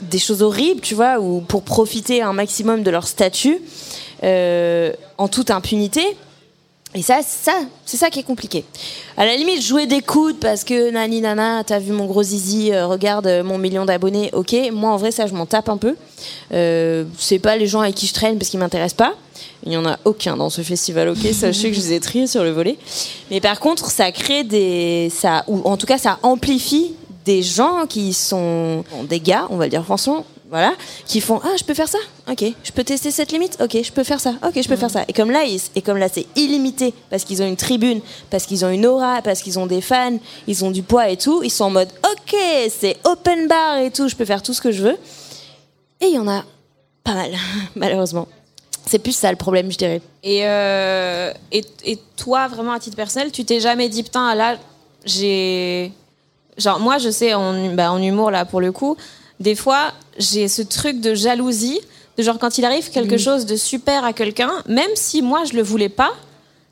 des choses horribles, tu vois, ou pour profiter un maximum de leur statut euh, en toute impunité. Et ça, ça c'est ça qui est compliqué. À la limite, jouer des coudes parce que nani nana, t'as vu mon gros zizi, euh, regarde euh, mon million d'abonnés, ok. Moi, en vrai, ça, je m'en tape un peu. Euh, c'est pas les gens avec qui je traîne parce qu'ils m'intéressent pas. Il n'y en a aucun dans ce festival, ok. Sachez que je les ai triés sur le volet. Mais par contre, ça crée des. Ça, ou en tout cas, ça amplifie des gens qui sont des gars, on va le dire franchement, voilà, qui font ah je peux faire ça, ok, je peux tester cette limite, ok, je peux faire ça, ok, je peux faire ça. Et comme là, et comme là c'est illimité parce qu'ils ont une tribune, parce qu'ils ont une aura, parce qu'ils ont des fans, ils ont du poids et tout, ils sont en mode ok, c'est open bar et tout, je peux faire tout ce que je veux. Et il y en a pas mal, malheureusement. C'est plus ça le problème, je dirais. Et, euh, et, et toi, vraiment à titre personnel, tu t'es jamais dit, putain, là, j'ai. Genre, moi, je sais, en, bah, en humour, là, pour le coup, des fois, j'ai ce truc de jalousie, de genre, quand il arrive quelque chose de super à quelqu'un, même si moi, je le voulais pas,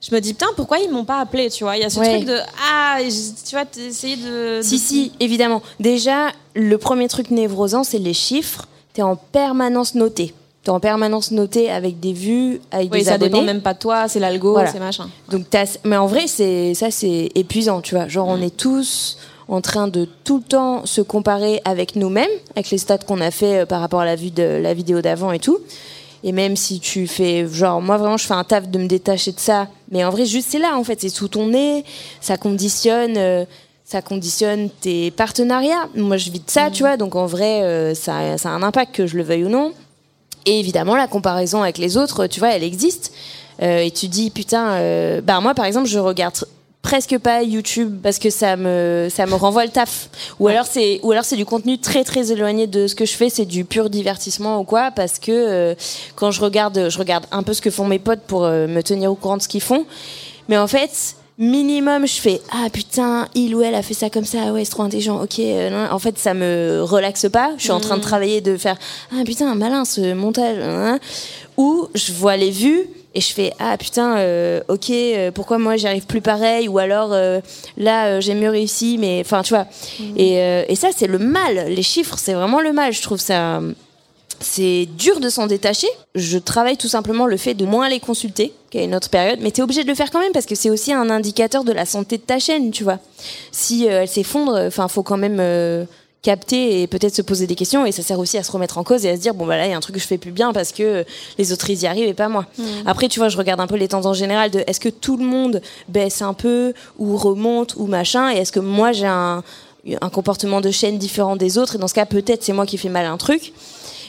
je me dis, putain, pourquoi ils m'ont pas appelé, tu vois? Il y a ce Ouais. truc de, ah, tu vois, essayer de. Si, de- si, évidemment. Déjà, le premier truc névrosant, c'est les chiffres. T'es en permanence noté. T'es en permanence noté avec des vues, avec Oui, des ça abonnés. dépend même pas de toi, c'est l'algo, Voilà. c'est machin. Donc t'as- mais en vrai, c'est ça, c'est épuisant, tu vois. Genre, on est tous en train de tout le temps se comparer avec nous-mêmes, avec les stats qu'on a fait euh, par rapport à la vidéo d'avant et tout. Et même si tu fais, genre, moi vraiment, je fais un taf de me détacher de ça. Mais en vrai, juste c'est là, en fait, c'est sous ton nez, ça conditionne. euh, ça conditionne tes partenariats. Moi, je vis de ça, tu vois. Donc, en vrai, euh, ça, a un impact, que je le veuille ou non. Et évidemment, la comparaison avec les autres, tu vois, elle existe. Et tu dis, putain, bah moi, par exemple, je regarde presque pas YouTube parce que ça me ça me renvoie le taf. Ou alors c'est ou alors c'est du contenu très très éloigné de ce que je fais c'est du pur divertissement ou quoi parce que euh, quand je regarde je regarde un peu ce que font mes potes pour euh, me tenir au courant de ce qu'ils font. Mais en fait minimum je fais ah putain il ou elle a fait ça comme ça ouais c'est trop intelligent ok euh, non. en fait ça me relaxe pas. Je suis en train de travailler de faire ah putain malin ce montage hein. ou je vois les vues et je fais ah putain euh, ok euh, pourquoi moi j'y arrive plus pareil ou alors euh, là j'ai mieux réussi mais enfin tu vois. Et, euh, et ça c'est le mal. Les chiffres c'est vraiment le mal je trouve. Ça c'est dur de s'en détacher. Je travaille tout simplement le fait de moins les consulter qu'à une autre période, mais tu es obligé de le faire quand même parce que c'est aussi un indicateur de la santé de ta chaîne, tu vois. Si elle s'effondre, enfin, faut quand même capter et peut-être se poser des questions et ça sert aussi à se remettre en cause et à se dire bon bah là il y a un truc que je fais plus bien parce que les autres ils y arrivent et pas moi. Après tu vois je regarde un peu les tendances générales de est-ce que tout le monde baisse un peu ou remonte ou machin et est-ce que moi j'ai un, un comportement de chaîne différent des autres et dans ce cas peut-être c'est moi qui fais mal un truc.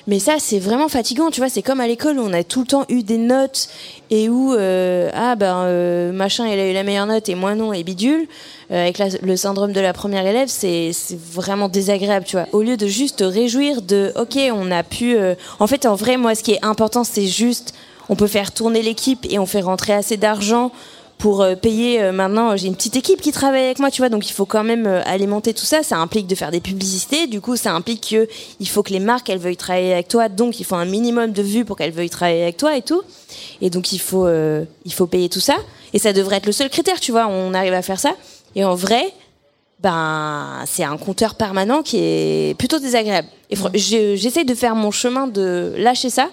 Mais ça, c'est vraiment fatigant, tu vois. C'est comme à l'école où on a tout le temps eu des notes et où, euh, ah ben, euh, machin, il a eu la meilleure note et moi non, et bidule. Euh, avec le syndrome de la première élève, c'est c'est vraiment désagréable, tu vois. Au lieu de juste te réjouir de, ok, on a pu. euh, En fait, en vrai, moi, ce qui est important, c'est juste, on peut faire tourner l'équipe et on fait rentrer assez d'argent pour euh, payer euh, maintenant j'ai une petite équipe qui travaille avec moi tu vois donc il faut quand même euh, alimenter tout ça. Ça implique de faire des publicités. Du coup ça implique que il faut que les marques elles veuillent travailler avec toi. Donc il faut un minimum de vues pour qu'elles veuillent travailler avec toi et tout. Et donc il faut il faut payer tout ça. Et ça devrait être le seul critère tu vois on arrive à faire ça. Et en vrai ben c'est un compteur permanent qui est plutôt désagréable. Et j'essaie de faire mon chemin de lâcher ça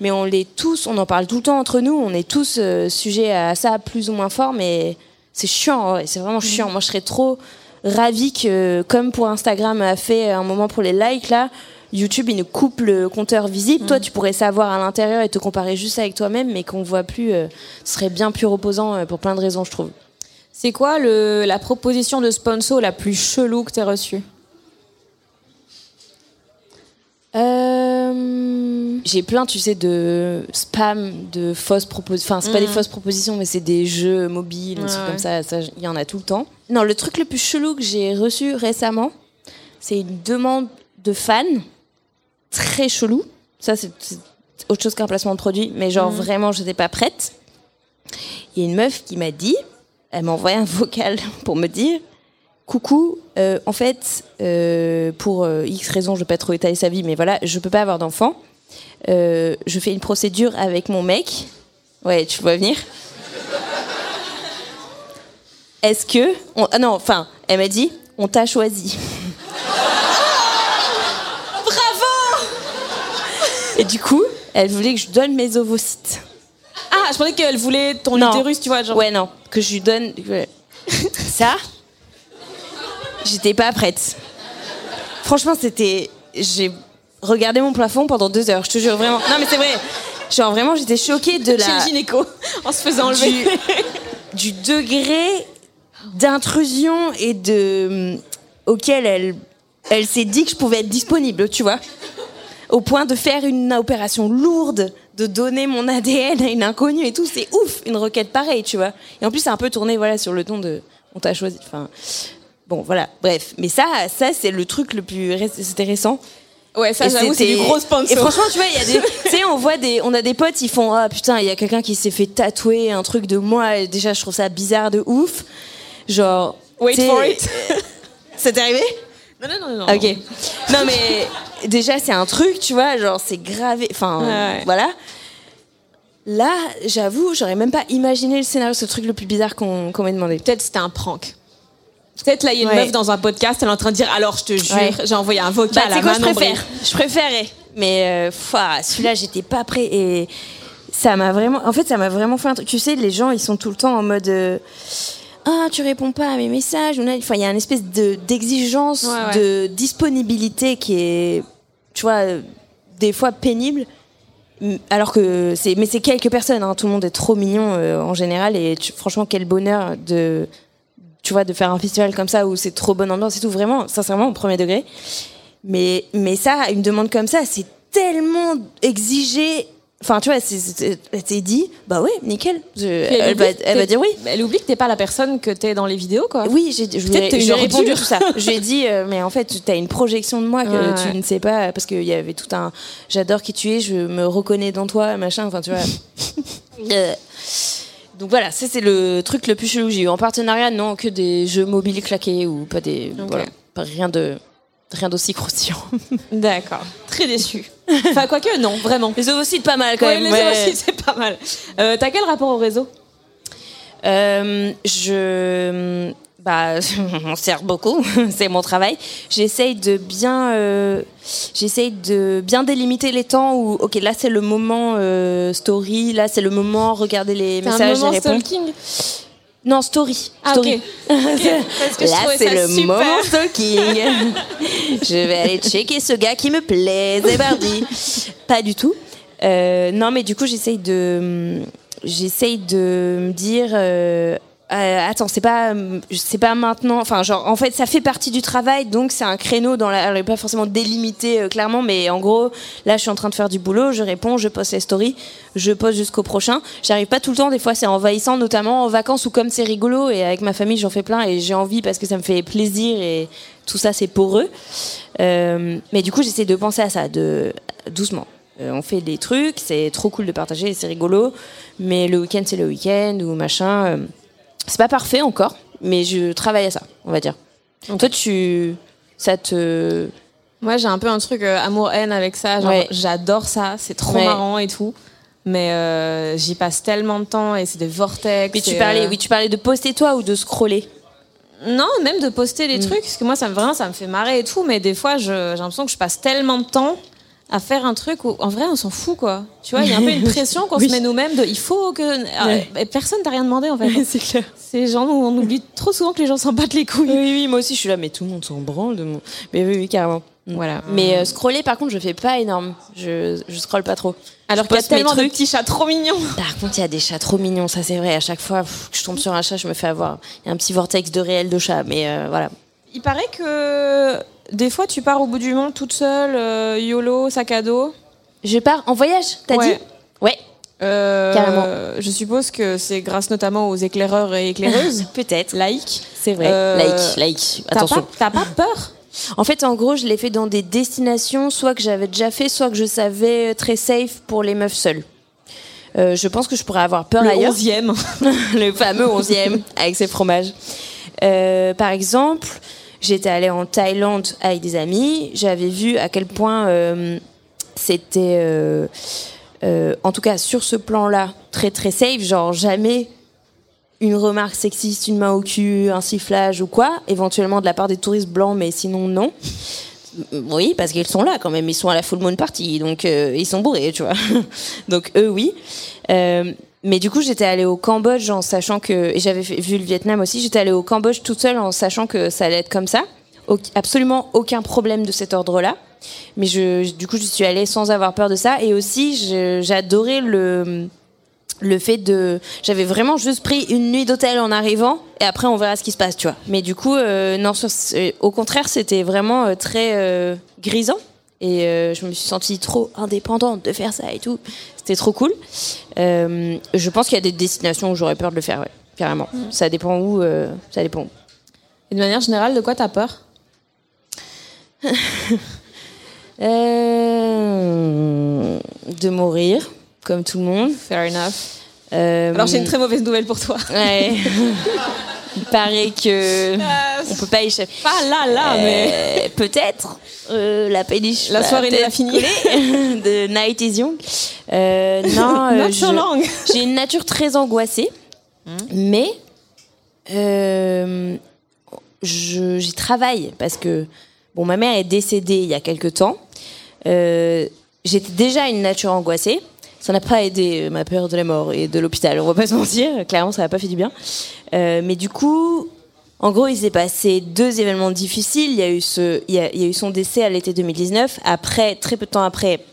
mais on l'est tous, on en parle tout le temps entre nous, on est tous euh, sujets à ça plus ou moins fort, mais c'est chiant, ouais, c'est vraiment chiant. Moi, je serais trop ravie que, comme pour Instagram a fait un moment pour les likes, là, YouTube, il nous coupe le compteur visible. Toi, tu pourrais savoir à l'intérieur et te comparer juste avec toi-même, mais qu'on voit plus, euh, ce serait bien plus reposant euh, pour plein de raisons, je trouve. C'est quoi le, la proposition de sponsor la plus chelou que t'aies reçue? Euh, J'ai plein, tu sais, de spam, de fausses propositions. Enfin, c'est pas des fausses propositions, mais c'est des jeux mobiles, des trucs ouais. comme ça. Ça, il y en a tout le temps. Non, le truc le plus chelou que j'ai reçu récemment, c'est une demande de fans très chelou. Ça, c'est c'est autre chose qu'un placement de produit, mais genre vraiment, je n'étais pas prête. Il y a une meuf qui m'a dit, elle m'a envoyé un vocal pour me dire Coucou, euh, en fait, euh, pour euh, X raisons, je ne vais pas trop étaler sa vie, mais voilà, je peux pas avoir d'enfant. Je fais une procédure avec mon mec. Ouais, tu vois venir. Est-ce que. on- ah non, enfin, elle m'a dit on t'a choisi. Bravo Et du coup, elle voulait que je donne mes ovocytes. Ah, je pensais qu'elle voulait ton Non. utérus, tu vois, genre. Ouais, non, que je lui donne. Ça, j'étais pas prête. Franchement, c'était. J'ai regardé mon plafond pendant deux heures, je te jure, vraiment. Non, mais c'est vrai. Genre, vraiment, j'étais choquée de Chez la. le gynéco, en se faisant enlever. du, du degré d'intrusion et de. auquel elle, elle s'est dit que je pouvais être disponible, tu vois. Au point de faire une opération lourde, de donner mon ADN à une inconnue et tout, c'est ouf, une requête pareille, tu vois. Et en plus, c'est un peu tourné voilà, sur le ton de on t'a choisi. Enfin, bon, voilà, bref. Mais ça, ça c'est le truc le plus. ré- C'était récent. Ouais, ça, j'avoue, c'est du gros sponsor. Et franchement, tu vois, il y a des, tu sais, on voit des, on a des potes, ils font, ah putain, il y a quelqu'un qui s'est fait tatouer un truc de moi. Et déjà, je trouve ça bizarre de ouf. Genre. Wait for it. Ça t'est arrivé? Non, non, non, non. Ok. Non, mais déjà, c'est un truc, tu vois, genre, c'est gravé. Enfin, Ouais, voilà. Là, j'avoue, j'aurais même pas imaginé le scénario, ce truc le plus bizarre qu'on qu'on m'ait demandé. Peut-être c'était un prank. Peut-être là, il y a une Ouais. meuf dans un podcast, elle est en train de dire Alors, je te jure, Ouais. j'ai envoyé un vocal Bah, à sais quoi, je Manon préfère. Je préférais. Mais euh, celui-là, j'étais pas prêt et ça m'a vraiment. En fait, ça m'a vraiment fait un truc. Tu sais, les gens, ils sont tout le temps en mode. euh, ah, tu réponds pas à mes messages. Enfin, il y a une espèce de d'exigence, Ouais, ouais. de disponibilité qui est, tu vois, des fois pénible. Alors que c'est, mais c'est quelques personnes. hein. Tout le monde est trop mignon euh, en général et tu- franchement, quel bonheur de, tu vois, de faire un festival comme ça où c'est trop bonne ambiance et tout. Vraiment, sincèrement, au premier degré. Mais, mais ça, une demande comme ça, c'est tellement exigé. Enfin, tu vois, s'est dit, bah ouais, nickel. Je- elle, va, elle t'es- dire oui. Elle oublie que t'es pas la personne que t'es dans les vidéos, quoi. Oui, j'ai, t'es répondu tout ça. Je lui ai dit, euh, mais en fait, tu as une projection de moi que tu ouais. ne sais pas, parce qu'il y avait tout un. J'adore qui tu es, je me reconnais dans toi, machin, enfin, tu vois. Donc voilà, ça c'est le truc le plus chelou que j'ai eu. En partenariat, non, que des jeux mobiles claqués ou pas des. Voilà, pas rien de. Rien d'aussi croustillant. D'accord. Très déçu. Enfin, quoique, non, vraiment. Les ovocytes, pas mal quand Ouais, même. les ouais. c'est pas mal. Euh, T'as quel rapport au réseau? Euh, je bah on sert beaucoup, c'est mon travail. J'essaye de bien euh, j'essaye de bien délimiter les temps où OK, là c'est le moment euh, story, là c'est le moment regarder les T'as un messages et moment répondre. stalking? Non, story. Ah, story. Parce que Là, c'est le super. moment stalking. je vais aller checker ce gars qui me plaît, c'est parti. Pas du tout. Euh, non, mais du coup, j'essaye de, j'essaye de me dire. Euh, attends, c'est pas, c'est pas maintenant. Enfin, genre, en fait, ça fait partie du travail, donc c'est un créneau dans la, pas forcément délimité euh, clairement, mais en gros, là, je suis en train de faire du boulot, je réponds, je poste les stories, je poste jusqu'au prochain. J'arrive pas tout le temps, des fois, c'est envahissant, notamment en vacances ou comme c'est rigolo et avec ma famille, j'en fais plein et j'ai envie parce que ça me fait plaisir et tout ça, c'est pour eux. Euh, mais du coup, j'essaie de penser à ça, de doucement. On fait des trucs, c'est trop cool de partager, c'est rigolo, mais le week-end, c'est le week-end ou machin. C'est pas parfait encore, mais je travaille à ça, on va dire. Toi, tu. Ça te. Moi, j'ai un peu un truc euh, amour-haine avec ça. Ouais. j'adore ça, c'est trop Ouais. marrant et tout. Mais euh, j'y passe tellement de temps et c'est des vortex. Mais tu parlais, euh, oui, tu parlais de poster toi ou de scroller? Non, même de poster Mm. des trucs, parce que moi, ça me, vraiment, ça me fait marrer et tout. Mais des fois, j'ai l'impression que je passe tellement de temps à faire un truc où, en vrai, on s'en fout, quoi. Tu vois, il y a un peu une pression qu'on Oui. se met nous-mêmes de il faut que. Ouais. Et personne t'a rien demandé, en fait. c'est clair. C'est genre, nous, on oublie trop souvent que les gens s'en battent les couilles. Oui, oui, moi aussi, je suis là, mais tout le monde s'en branle de mon. Mais oui, oui, carrément. Voilà. Mais euh, scroller, par contre, je fais pas énorme. Je, je scrolle pas trop. Alors qu'il y a tellement de petits chats trop mignons. Par contre, il y a des chats trop mignons, ça c'est vrai. À chaque fois pff, que je tombe sur un chat, je me fais avoir. Il y a un petit vortex de réel de chat, mais euh, voilà. Il paraît que des fois, tu pars au bout du monde toute seule, euh, YOLO, sac à dos. Je pars en voyage, t'as Ouais. dit? Ouais, Euh, Carrément. Je suppose que c'est grâce notamment aux éclaireurs et éclaireuses. peut-être. Laïcs. C'est vrai. Euh, Like, like. T'as Attention. t'as pas peur? En fait, en gros, je l'ai fait dans des destinations, soit que j'avais déjà fait, soit que je savais très safe pour les meufs seules. Euh, je pense que je pourrais avoir peur Le ailleurs. 11e. le fameux 11e avec ses fromages. Euh, par exemple, j'étais allée en Thaïlande avec des amis. J'avais vu à quel point euh, c'était, euh, euh, en tout cas sur ce plan-là, très très safe. Genre jamais une remarque sexiste, une main au cul, un sifflage ou quoi. Éventuellement de la part des touristes blancs, mais sinon non. Oui, parce qu'ils sont là quand même. Ils sont à la full moon party, donc ils sont bourrés, tu vois. donc eux, oui. Mais du coup, j'étais allée au Cambodge en sachant que, et j'avais vu le Vietnam aussi. J'étais allée au Cambodge toute seule en sachant que ça allait être comme ça. Absolument aucun problème de cet ordre-là. Mais je, du coup, je suis allée sans avoir peur de ça. Et aussi, j'adorais le le fait de j'avais vraiment juste pris une nuit d'hôtel en arrivant et après on verra ce qui se passe tu vois mais du coup euh, non au contraire c'était vraiment euh, très euh, grisant et euh, je me suis sentie trop indépendante de faire ça et tout c'était trop cool Euh, je pense qu'il y a des destinations où j'aurais peur de le faire ouais, carrément ça dépend où euh, ça dépend où. Et de manière générale, de quoi t'as peur? De mourir comme tout le monde Fair enough. Alors j'ai une très mauvaise nouvelle pour toi. Ouais. Il paraît que on peut pas échapper. Pas là, là, mais. Euh, peut-être euh, la péniche. La soirée n'est pas finie. de Night is Young. Euh, non, euh, j'ai une nature très angoissée, mais euh, je- j'y travaille parce que bon, ma mère est décédée il y a quelque temps. Euh, J'étais déjà une nature angoissée. Ça n'a pas aidé euh, ma peur de la mort et de l'hôpital, on va pas se mentir. Clairement, ça n'a pas fait du bien. Euh, mais du coup, en gros, il s'est passé deux événements difficiles. Il y a eu, son décès à l'été 2019. Après, très peu de temps après,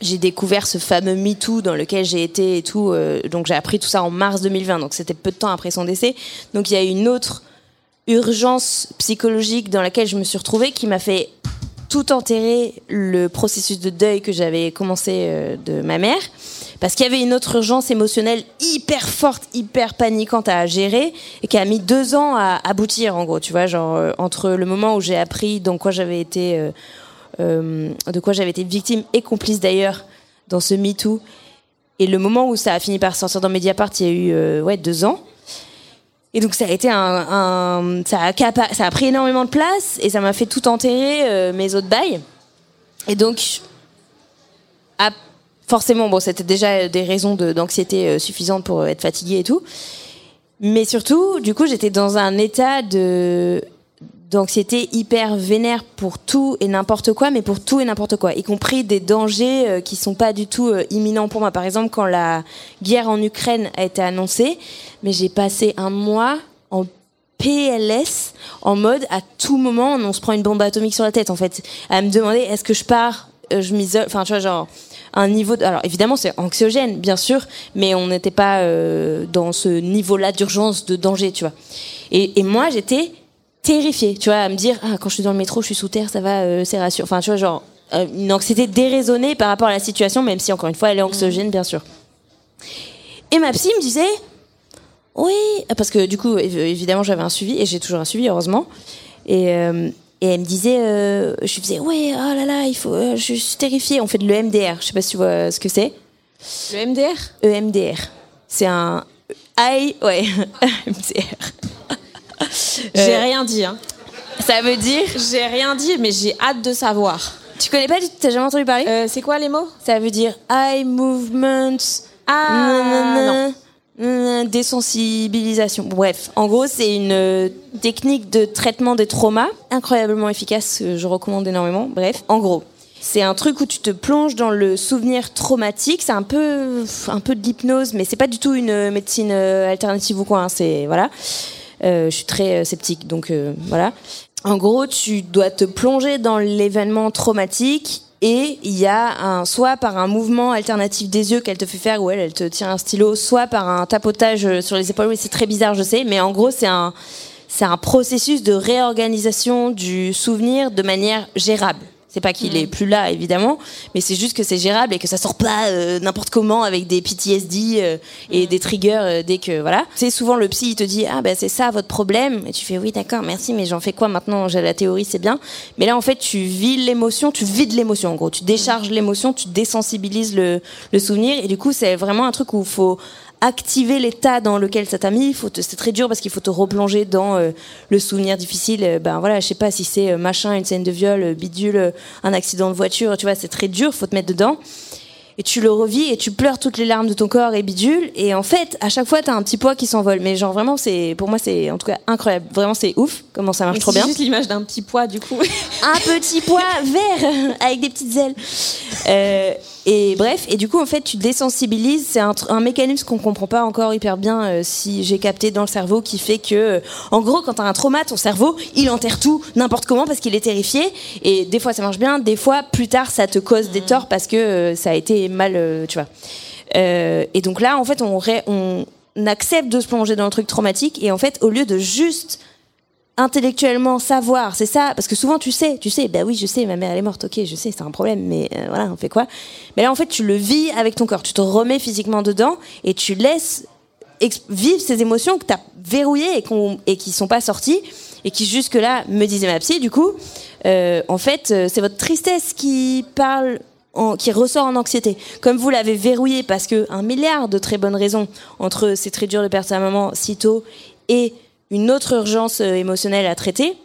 j'ai découvert ce fameux MeToo dans lequel j'ai été et tout. euh, donc j'ai appris tout ça en mars 2020. Donc c'était peu de temps après son décès. Donc il y a eu une autre urgence psychologique dans laquelle je me suis retrouvée qui m'a fait tout enterrer le processus de deuil que j'avais commencé euh, de ma mère. Parce qu'il y avait une autre urgence émotionnelle hyper forte, hyper paniquante à gérer et qui a mis deux ans à aboutir en gros, tu vois, genre euh, entre le moment où j'ai appris dans quoi j'avais été, euh, de quoi j'avais été victime et complice d'ailleurs dans ce MeToo et le moment où ça a fini par sortir dans Mediapart, il y a eu ouais deux ans. Et donc ça a été un, un- ça, a capa- ça a pris énormément de place et ça m'a fait tout enterrer euh, mes autres bails. Et donc à- forcément bon c'était déjà des raisons de- d'anxiété euh, suffisantes pour euh, être fatiguée et tout. Mais surtout du coup j'étais dans un état de d'anxiété hyper vénère pour tout et n'importe quoi, mais pour tout et n'importe quoi, y compris des dangers euh, qui sont pas du tout euh, imminents pour moi. Par exemple, quand la guerre en Ukraine a été annoncée, mais j'ai passé un mois en PLS en mode à tout moment on se prend une bombe atomique sur la tête en fait à me demander est-ce que je pars euh, je m'isole enfin tu vois genre un niveau de... alors évidemment c'est anxiogène bien sûr mais on n'était pas euh, dans ce niveau là d'urgence de danger tu vois et moi j'étais terrifiée tu vois à me dire ah quand je suis dans le métro je suis sous terre ça va euh, c'est rassurant enfin tu vois genre euh, une anxiété déraisonnée par rapport à la situation même si encore une fois elle est anxiogène bien sûr et ma psy me disait oui, parce que du coup, év- évidemment, j'avais un suivi et j'ai toujours un suivi, heureusement. Et, euh, et elle me disait, je lui disais, ouais, oh là là, il faut, je suis terrifiée. On fait de l'EMDR. Je sais pas si tu vois ce que c'est. Le MDR EMDR. C'est un I, ouais, EMDR. J'ai Euh, rien dit. Hein. Ça veut dire, J'ai rien dit, mais j'ai hâte de savoir. tu connais pas, du- t'as jamais entendu parler Euh, c'est quoi les mots? Ça veut dire eye movement. Ah Nanana, non. Désensibilisation. Bref, en gros, c'est une euh, technique de traitement des traumas incroyablement efficace que je recommande énormément. Bref, en gros. C'est un truc où tu te plonges dans le souvenir traumatique. C'est un peu, un peu de l'hypnose, mais c'est pas du tout une médecine alternative ou quoi. hein. C'est voilà. Euh, je suis très euh, sceptique, donc euh, voilà. En gros, tu dois te plonger dans l'événement traumatique et il y a soit par un mouvement alternatif des yeux qu'elle te fait faire où elle, te tient un stylo, soit par un tapotage sur les épaules. C'est très bizarre, je sais, mais en gros, c'est un c'est un processus de réorganisation du souvenir de manière gérable. C'est pas qu'il est plus là, évidemment, mais c'est juste que c'est gérable et que ça sort pas euh, n'importe comment avec des PTSD euh, et des triggers euh, dès que voilà. C'est souvent le psy il te dit ah ben c'est ça votre problème. Et tu fais oui d'accord merci mais j'en fais quoi maintenant? J'ai la théorie c'est bien. Mais là en fait tu vis l'émotion tu vides l'émotion en gros. Tu décharges l'émotion tu désensibilises le, le souvenir. Et du coup c'est vraiment un truc où il faut activer l'état dans lequel ça t'a mis. Il faut te- C'est très dur parce qu'il faut te replonger dans euh, le souvenir difficile. Euh, Ben voilà, je sais pas si c'est euh, machin, une scène de viol, bidule, un accident de voiture. Tu vois, c'est très dur. Faut te mettre dedans. Et tu le revis et tu pleures toutes les larmes de ton corps et bidule. Et en fait, à chaque fois, t'as un petit poids qui s'envole. Mais genre vraiment, c'est pour moi, c'est en tout cas incroyable. Vraiment, c'est ouf. Comment ça marche trop C'est bien juste l'image d'un petit pois, du coup. un petit pois vert avec des petites ailes. Euh, et bref, et du coup, en fait, tu désensibilises. C'est un, mécanisme qu'on comprend pas encore hyper bien euh, si j'ai capté dans le cerveau qui fait que, euh, en gros, quand t'as un trauma, ton cerveau, il enterre tout n'importe comment parce qu'il est terrifié. Et des fois, ça marche bien. Des fois, plus tard, ça te cause des torts parce que euh, ça a été mal, tu vois. Et donc là, en fait, on, ré- on accepte de se plonger dans le truc traumatique. Et en fait, au lieu de juste intellectuellement savoir, c'est ça, parce que souvent tu sais, tu sais, bah oui, je sais, ma mère elle est morte, ok, je sais, c'est un problème, mais euh, voilà, on fait quoi? Mais là, en fait, tu le vis avec ton corps, tu te remets physiquement dedans et tu laisses vivre ces émotions que tu as verrouillées et, qui sont pas sorties et qui jusque-là, me disait ma psy, du coup, euh, en fait, euh, c'est votre tristesse qui parle qui ressort en anxiété. Comme vous l'avez verrouillé parce que un milliard de très bonnes raisons entre c'est très dur de perdre sa maman si tôt et une autre urgence euh, émotionnelle à traiter.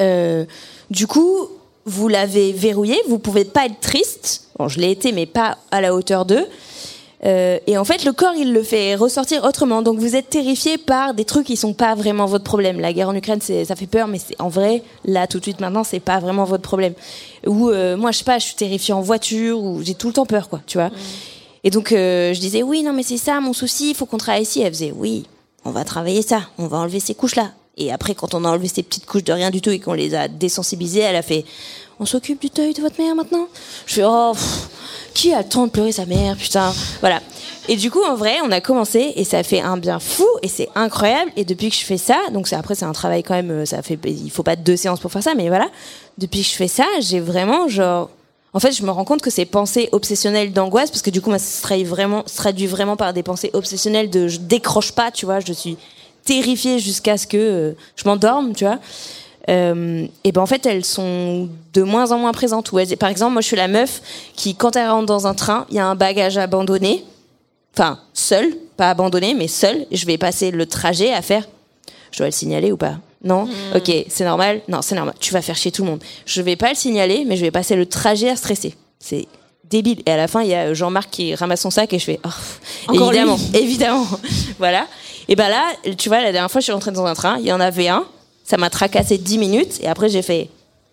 Euh, du coup, vous l'avez verrouillé, vous pouvez pas être triste. Bon, je l'ai été, mais pas à la hauteur d'eux. Euh, et en fait, le corps, il le fait ressortir autrement. Donc, vous êtes terrifié par des trucs qui sont pas vraiment votre problème. La guerre en Ukraine, ça fait peur, mais c'est en vrai, là, tout de suite, maintenant, c'est pas vraiment votre problème. Ou euh, moi, je sais pas, je suis terrifiée en voiture, ou j'ai tout le temps peur, quoi, tu vois. Et donc, euh, je disais, oui, non, mais c'est ça, mon souci, il faut qu'on travaille ici. Elle faisait, oui, on va travailler ça, on va enlever ces couches-là. Et après, quand on a enlevé ces petites couches de rien du tout et qu'on les a désensibilisées, elle a fait, on s'occupe du deuil de votre mère maintenant? Je fais, oh, qui a le temps de pleurer sa mère, putain? Voilà. Et du coup, en vrai, on a commencé et ça fait un bien fou et c'est incroyable. Et depuis que je fais ça, donc après c'est un travail quand même, euh, ça fait, il faut pas deux séances pour faire ça, mais voilà. Depuis que je fais ça, j'ai vraiment genre, en fait, je me rends compte que c'est pensées obsessionnelles d'angoisse parce que du coup, ça se traduit vraiment, par des pensées obsessionnelles de je décroche pas, tu vois, je suis terrifiée jusqu'à ce que euh, je m'endorme, tu vois. Euh, et ben en fait elles sont de moins en moins présentes. Par exemple, moi je suis la meuf qui, quand elle rentre dans un train, il y a un bagage abandonné, enfin seul, pas abandonné, mais seul. Je vais passer le trajet à faire. Je dois le signaler ou pas? Non Ok, c'est normal. Non, c'est normal. Tu vas faire chier tout le monde. Je vais pas le signaler, mais je vais passer le trajet à stresser. C'est débile. Et à la fin, il y a Jean-Marc qui ramasse son sac et je fais oh, évidemment, évidemment. voilà. Et ben là, tu vois, la dernière fois, je suis rentrée dans un train, il y en avait un. Ça m'a tracassé 10 minutes et après j'ai fait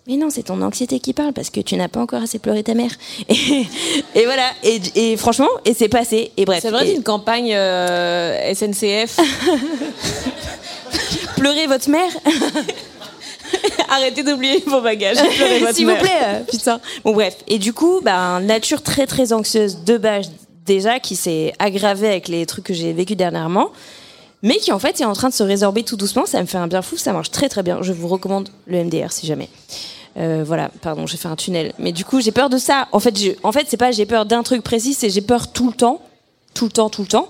mais non, c'est ton anxiété qui parle parce que tu n'as pas encore assez pleuré ta mère. Et, et voilà. Et, et franchement, et c'est passé. Et bref. C'est vrai, Et une campagne euh, SNCF. pleurez votre mère, Arrêtez d'oublier vos bagages. S'il vous plaît. euh, putain. Bon bref. Et du coup, bah, nature très très anxieuse de base déjà qui s'est aggravée avec les trucs que j'ai vécu dernièrement. Mais qui en fait est en train de se résorber tout doucement, ça me fait un bien fou, ça marche très très bien. Je vous recommande le MDR si jamais. Euh, voilà, pardon, j'ai fait un tunnel. Mais du coup, j'ai peur de ça. En fait, en fait, c'est pas j'ai peur d'un truc précis, c'est j'ai peur tout le temps, tout le temps, tout le temps.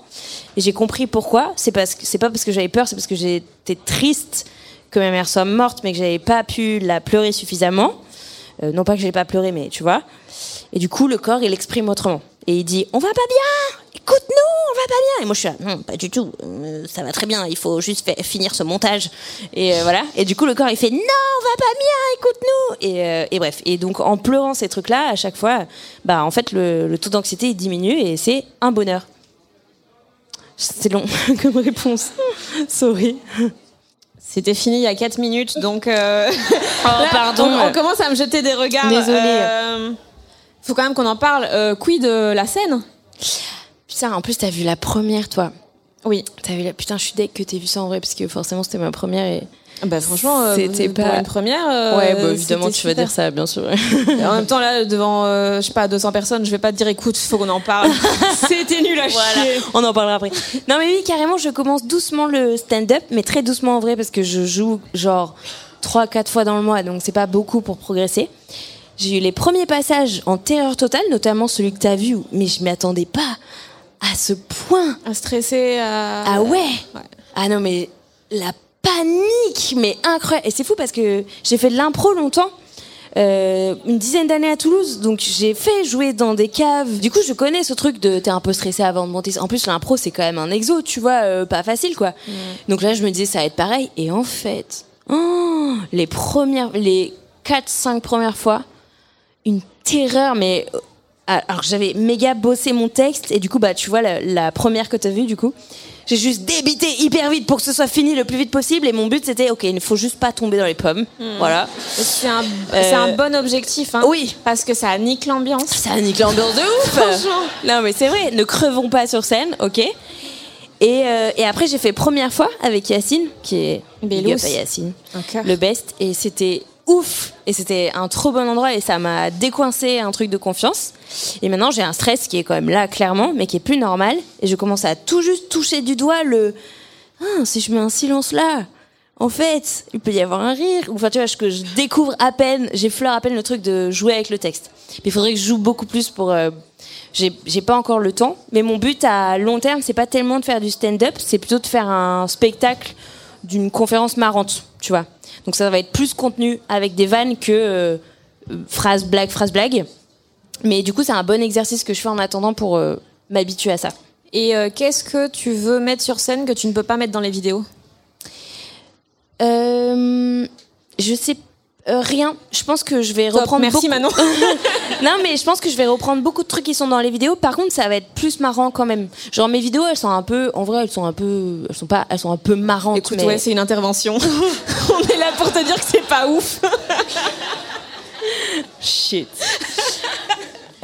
Et j'ai compris pourquoi. C'est parce que c'est pas parce que j'avais peur, c'est parce que j'étais triste que ma mère soit morte, mais que j'avais pas pu la pleurer suffisamment. Euh, non pas que j'avais pas pleuré, mais tu vois. Et du coup, le corps, il exprime autrement. Et il dit, on va pas bien, écoute-nous, on va pas bien. Et moi, je suis là, non, pas du tout, euh, ça va très bien, il faut juste finir ce montage. Et euh, voilà. Et du coup, le corps, il fait, non, on va pas bien, écoute-nous. Et, et bref. Et donc, en pleurant ces trucs-là, à chaque fois, bah, en fait, le, le taux d'anxiété, diminue et c'est un bonheur. C'est long comme réponse. Sorry. C'était fini il y a 4 minutes, donc. euh, Oh, là, pardon. On, on commence à me jeter des regards. Désolée. euh, faut quand même qu'on en parle. Euh, quid de la scène? Putain, en plus, t'as vu la première, toi. Oui. T'as vu la... Putain, je suis deg que t'aies vu ça en vrai, parce que forcément, c'était ma première et... Bah franchement, euh, C'était pour pas- une première. euh, ouais, bah, évidemment, tu vas super. dire ça, bien sûr. En même temps, là, devant, euh, je sais pas, 200 personnes, je vais pas te dire, écoute, faut qu'on en parle. C'était nul à Voilà, chier. on en parlera après. Non mais oui, carrément, je commence doucement le stand-up, mais très doucement en vrai, parce que je joue genre 3-4 fois dans le mois, donc c'est pas beaucoup pour progresser. J'ai eu les premiers passages en terreur totale, notamment celui que t'as vu, mais je m'y attendais pas à ce point. À stresser, à... Ah ouais? Ouais. Ah non mais la panique, mais incroyable. Et c'est fou parce que j'ai fait de l'impro longtemps. euh, une dizaine d'années à Toulouse, donc j'ai fait jouer dans des caves. Du coup, je connais ce truc de t'es un peu stressé avant de monter. En plus, l'impro c'est quand même un exo, tu vois, euh, pas facile quoi. Donc là, je me disais ça va être pareil. Et en fait, oh, les premières, les 4-5 premières fois, une terreur, mais euh, alors j'avais méga bossé mon texte et du coup bah tu vois la, la première que t'as vue du coup j'ai juste débité hyper vite pour que ce soit fini le plus vite possible et mon but c'était ok il ne faut juste pas tomber dans les pommes voilà C'est un, Euh, un bon objectif, hein, oui. Parce que ça nique l'ambiance. ça nique l'ambiance de ouf Franchement. non mais c'est vrai ne crevons pas sur scène ok et, euh, et après j'ai fait première fois avec Yacine qui est Bélous. big up à Yacine le best et c'était ouf. Et c'était un trop bon endroit et ça m'a décoincé un truc de confiance. Et maintenant j'ai un stress qui est quand même là clairement mais qui est plus normal. Et je commence à tout juste toucher du doigt le ah, si je mets un silence là en fait il peut y avoir un rire. Enfin tu vois que je découvre à peine j'effleure à peine le truc de jouer avec le texte. Mais il faudrait que je joue beaucoup plus pour euh, j'ai pas encore le temps. Mais mon but à long terme c'est pas tellement de faire du stand-up c'est plutôt de faire un spectacle d'une conférence marrante, tu vois. Donc ça va être plus contenu avec des vannes que euh, phrase blague, phrase blague. Mais du coup, c'est un bon exercice que je fais en attendant pour euh, m'habituer à ça. Et euh, qu'est-ce que tu veux mettre sur scène que tu ne peux pas mettre dans les vidéos? Je sais euh, rien. Je pense que je vais Top, reprendre merci beaucoup- Manon. non, mais je pense que je vais reprendre beaucoup de trucs qui sont dans les vidéos. Par contre, ça va être plus marrant quand même. Genre mes vidéos, elles sont un peu, en vrai, elles sont un peu, elles sont pas, elles sont un peu marrantes. Écoute, mais... ouais, c'est une intervention. On est là pour te dire que c'est pas ouf. Shit.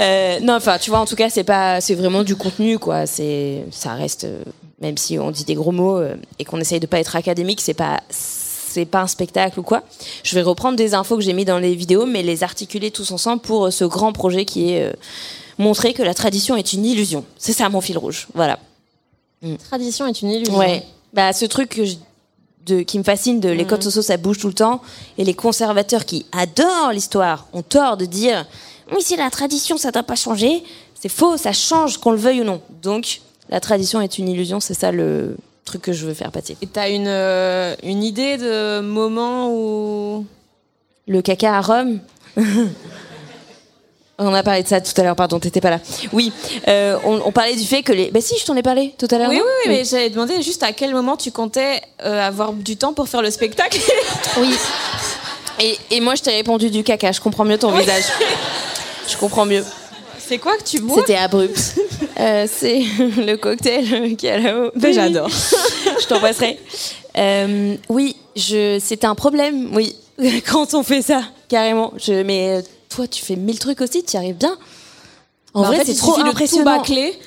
Euh, non, enfin, tu vois, en tout cas, c'est pas, c'est vraiment du contenu, quoi. C'est, ça reste, euh, même si on dit des gros mots euh, et qu'on essaye de pas être académique, c'est pas, c'est pas un spectacle ou quoi. Je vais reprendre des infos que j'ai mis dans les vidéos, mais les articuler tous ensemble pour euh, ce grand projet qui est euh, montrer que la tradition est une illusion. C'est ça mon fil rouge. Voilà. Tradition est une illusion. Ouais. Bah, ce truc que je- de, qui me fascine de les codes sociaux, ça bouge tout le temps. Et les conservateurs qui adorent l'histoire ont tort de dire oui, c'est la tradition, ça doit pas changer. C'est faux, ça change, qu'on le veuille ou non. Donc, la tradition est une illusion, c'est ça le truc que je veux faire passer. Et t'as une, euh, une idée de moment où. Le caca à Rome. On a parlé de ça tout à l'heure, pardon, t'étais pas là. Oui, euh, on, on parlait du fait que les. Bah si, je t'en ai parlé tout à l'heure. Oui, oui, oui, mais j'avais demandé juste à quel moment tu comptais euh, avoir du temps pour faire le spectacle. Oui. Et, et moi, je t'ai répondu du caca. Je comprends mieux ton visage. Je comprends mieux. c'est quoi que tu bois? C'était abrupt. Euh, c'est le cocktail qui est là-haut. Ben, j'adore. Je t'embrasserai. Euh, oui, je, c'était un problème, oui, quand on fait ça, carrément. Je, mais euh, toi, tu fais mille trucs aussi, tu y arrives bien. En Bah, vrai, fait, c'est trop de tout impressionnant. bâcler. Et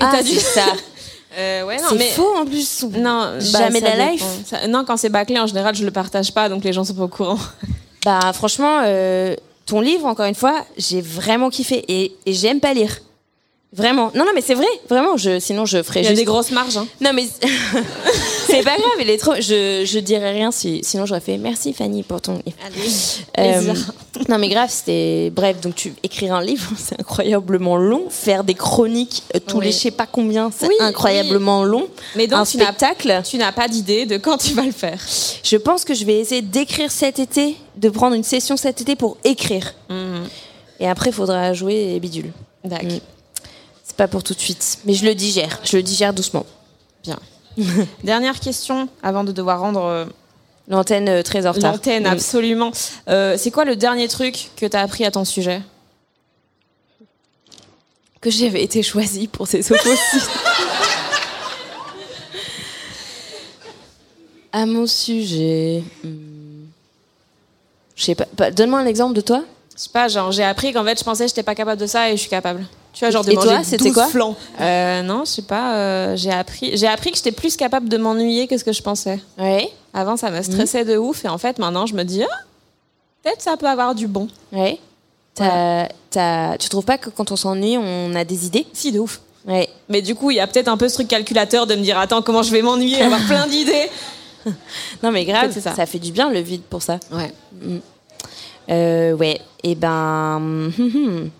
Ah, c'est ça. Euh, ouais, c'est mais faux en plus. Non, Jamais bah, ça la life. Ça- non, quand c'est bâclé, en général, je le partage pas, donc les gens sont pas au courant. Bah franchement, euh, ton livre, encore une fois, j'ai vraiment kiffé et, et j'aime pas lire. Vraiment. Non, non, mais c'est vrai, vraiment. Je, sinon, je ferais Il y a juste. des grosses marges. Hein. Non, mais c'est pas grave, elle est trop. Je, je dirais rien si, sinon j'aurais fait merci Fanny pour ton livre. Euh, Plaisir. non, mais grave, c'était. Bref, donc tu écrire un livre, c'est incroyablement long. Faire des chroniques euh, tous Oui. les je sais pas combien, c'est Oui, incroyablement long. Mais donc, un tu spectacle. Tu n'as pas d'idée de quand tu vas le faire. Je pense que je vais essayer d'écrire cet été, de prendre une session cet été pour écrire. Et après, il faudra jouer et bidule. D'accord. Mm. C'est pas pour tout de suite. Mais je le digère. Je le digère doucement. Bien. Dernière question avant de devoir rendre euh, L'antenne euh, très en retard. l'antenne, Mm. absolument. Euh, c'est quoi le dernier truc que tu as appris à ton sujet? Que j'avais été choisie pour ces oppositions. à mon sujet. hmm. Je sais pas. pas- Donne-moi un exemple de toi. Je sais pas, genre, j'ai appris qu'en fait, je pensais que j'étais pas capable de ça et je suis capable. Tu vois, genre de Et manger toi, c'était 12 quoi flancs. Euh, non, je sais pas. euh, j'ai appris, j'ai appris que j'étais plus capable de m'ennuyer que ce que je pensais. Ouais. Avant, ça me stressait de ouf et en fait, maintenant, je me dis, ah, peut-être ça peut avoir du bon. Ouais. T'as- t'as- Tu trouves pas que quand on s'ennuie, on a des idées Si, de ouf. Ouais. Mais du coup, il y a peut-être un peu ce truc calculateur de me dire, attends, comment je vais m'ennuyer, avoir plein d'idées. Non mais grave, Peut-être c'est ça. ça. fait du bien le vide pour ça. Ouais. Euh, ouais. Et ben, hum, hum.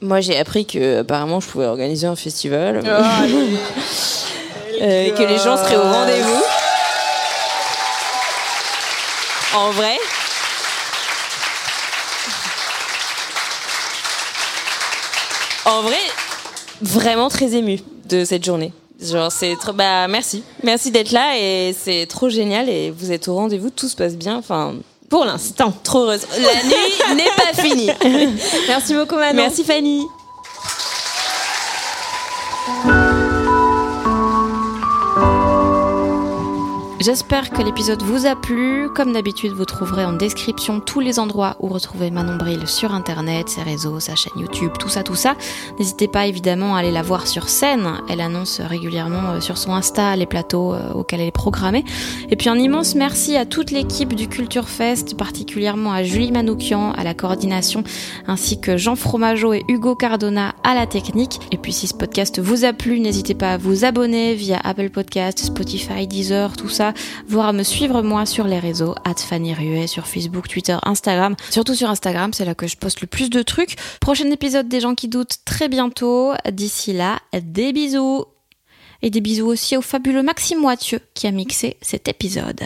Moi j'ai appris que apparemment je pouvais organiser un festival, Ah, euh, que les gens seraient au rendez-vous. En vrai. En vrai, vraiment très ému de cette journée. Genre c'est trop bah merci. Merci d'être là et c'est trop génial et vous êtes au rendez-vous, tout se passe bien. Enfin, Pour l'instant. trop heureuse. La nuit n'est pas finie. Merci beaucoup, Manon. Merci Fanny. J'espère que l'épisode vous a plu. Comme d'habitude, vous trouverez en description tous les endroits où retrouver Manon Bril sur internet, ses réseaux, sa chaîne YouTube, tout ça, tout ça. N'hésitez pas évidemment à aller la voir sur scène. Elle annonce régulièrement euh, sur son Insta les plateaux euh, auxquels elle est programmée. Et puis un immense merci à toute l'équipe du Culture Fest, particulièrement à Julie Manoukian à la coordination, ainsi que Jean Fromageau et Hugo Cardona à la technique. Et puis si ce podcast vous a plu, n'hésitez pas à vous abonner via Apple Podcast, Spotify, Deezer, tout ça, voire à me suivre moi sur les réseaux, at sur Facebook, Twitter, Instagram. Surtout sur Instagram, c'est là que je poste le plus de trucs. Prochain épisode des gens qui doutent très bientôt. D'ici là, des bisous. Et des bisous aussi au fabuleux Maxime Moitieu qui a mixé cet épisode.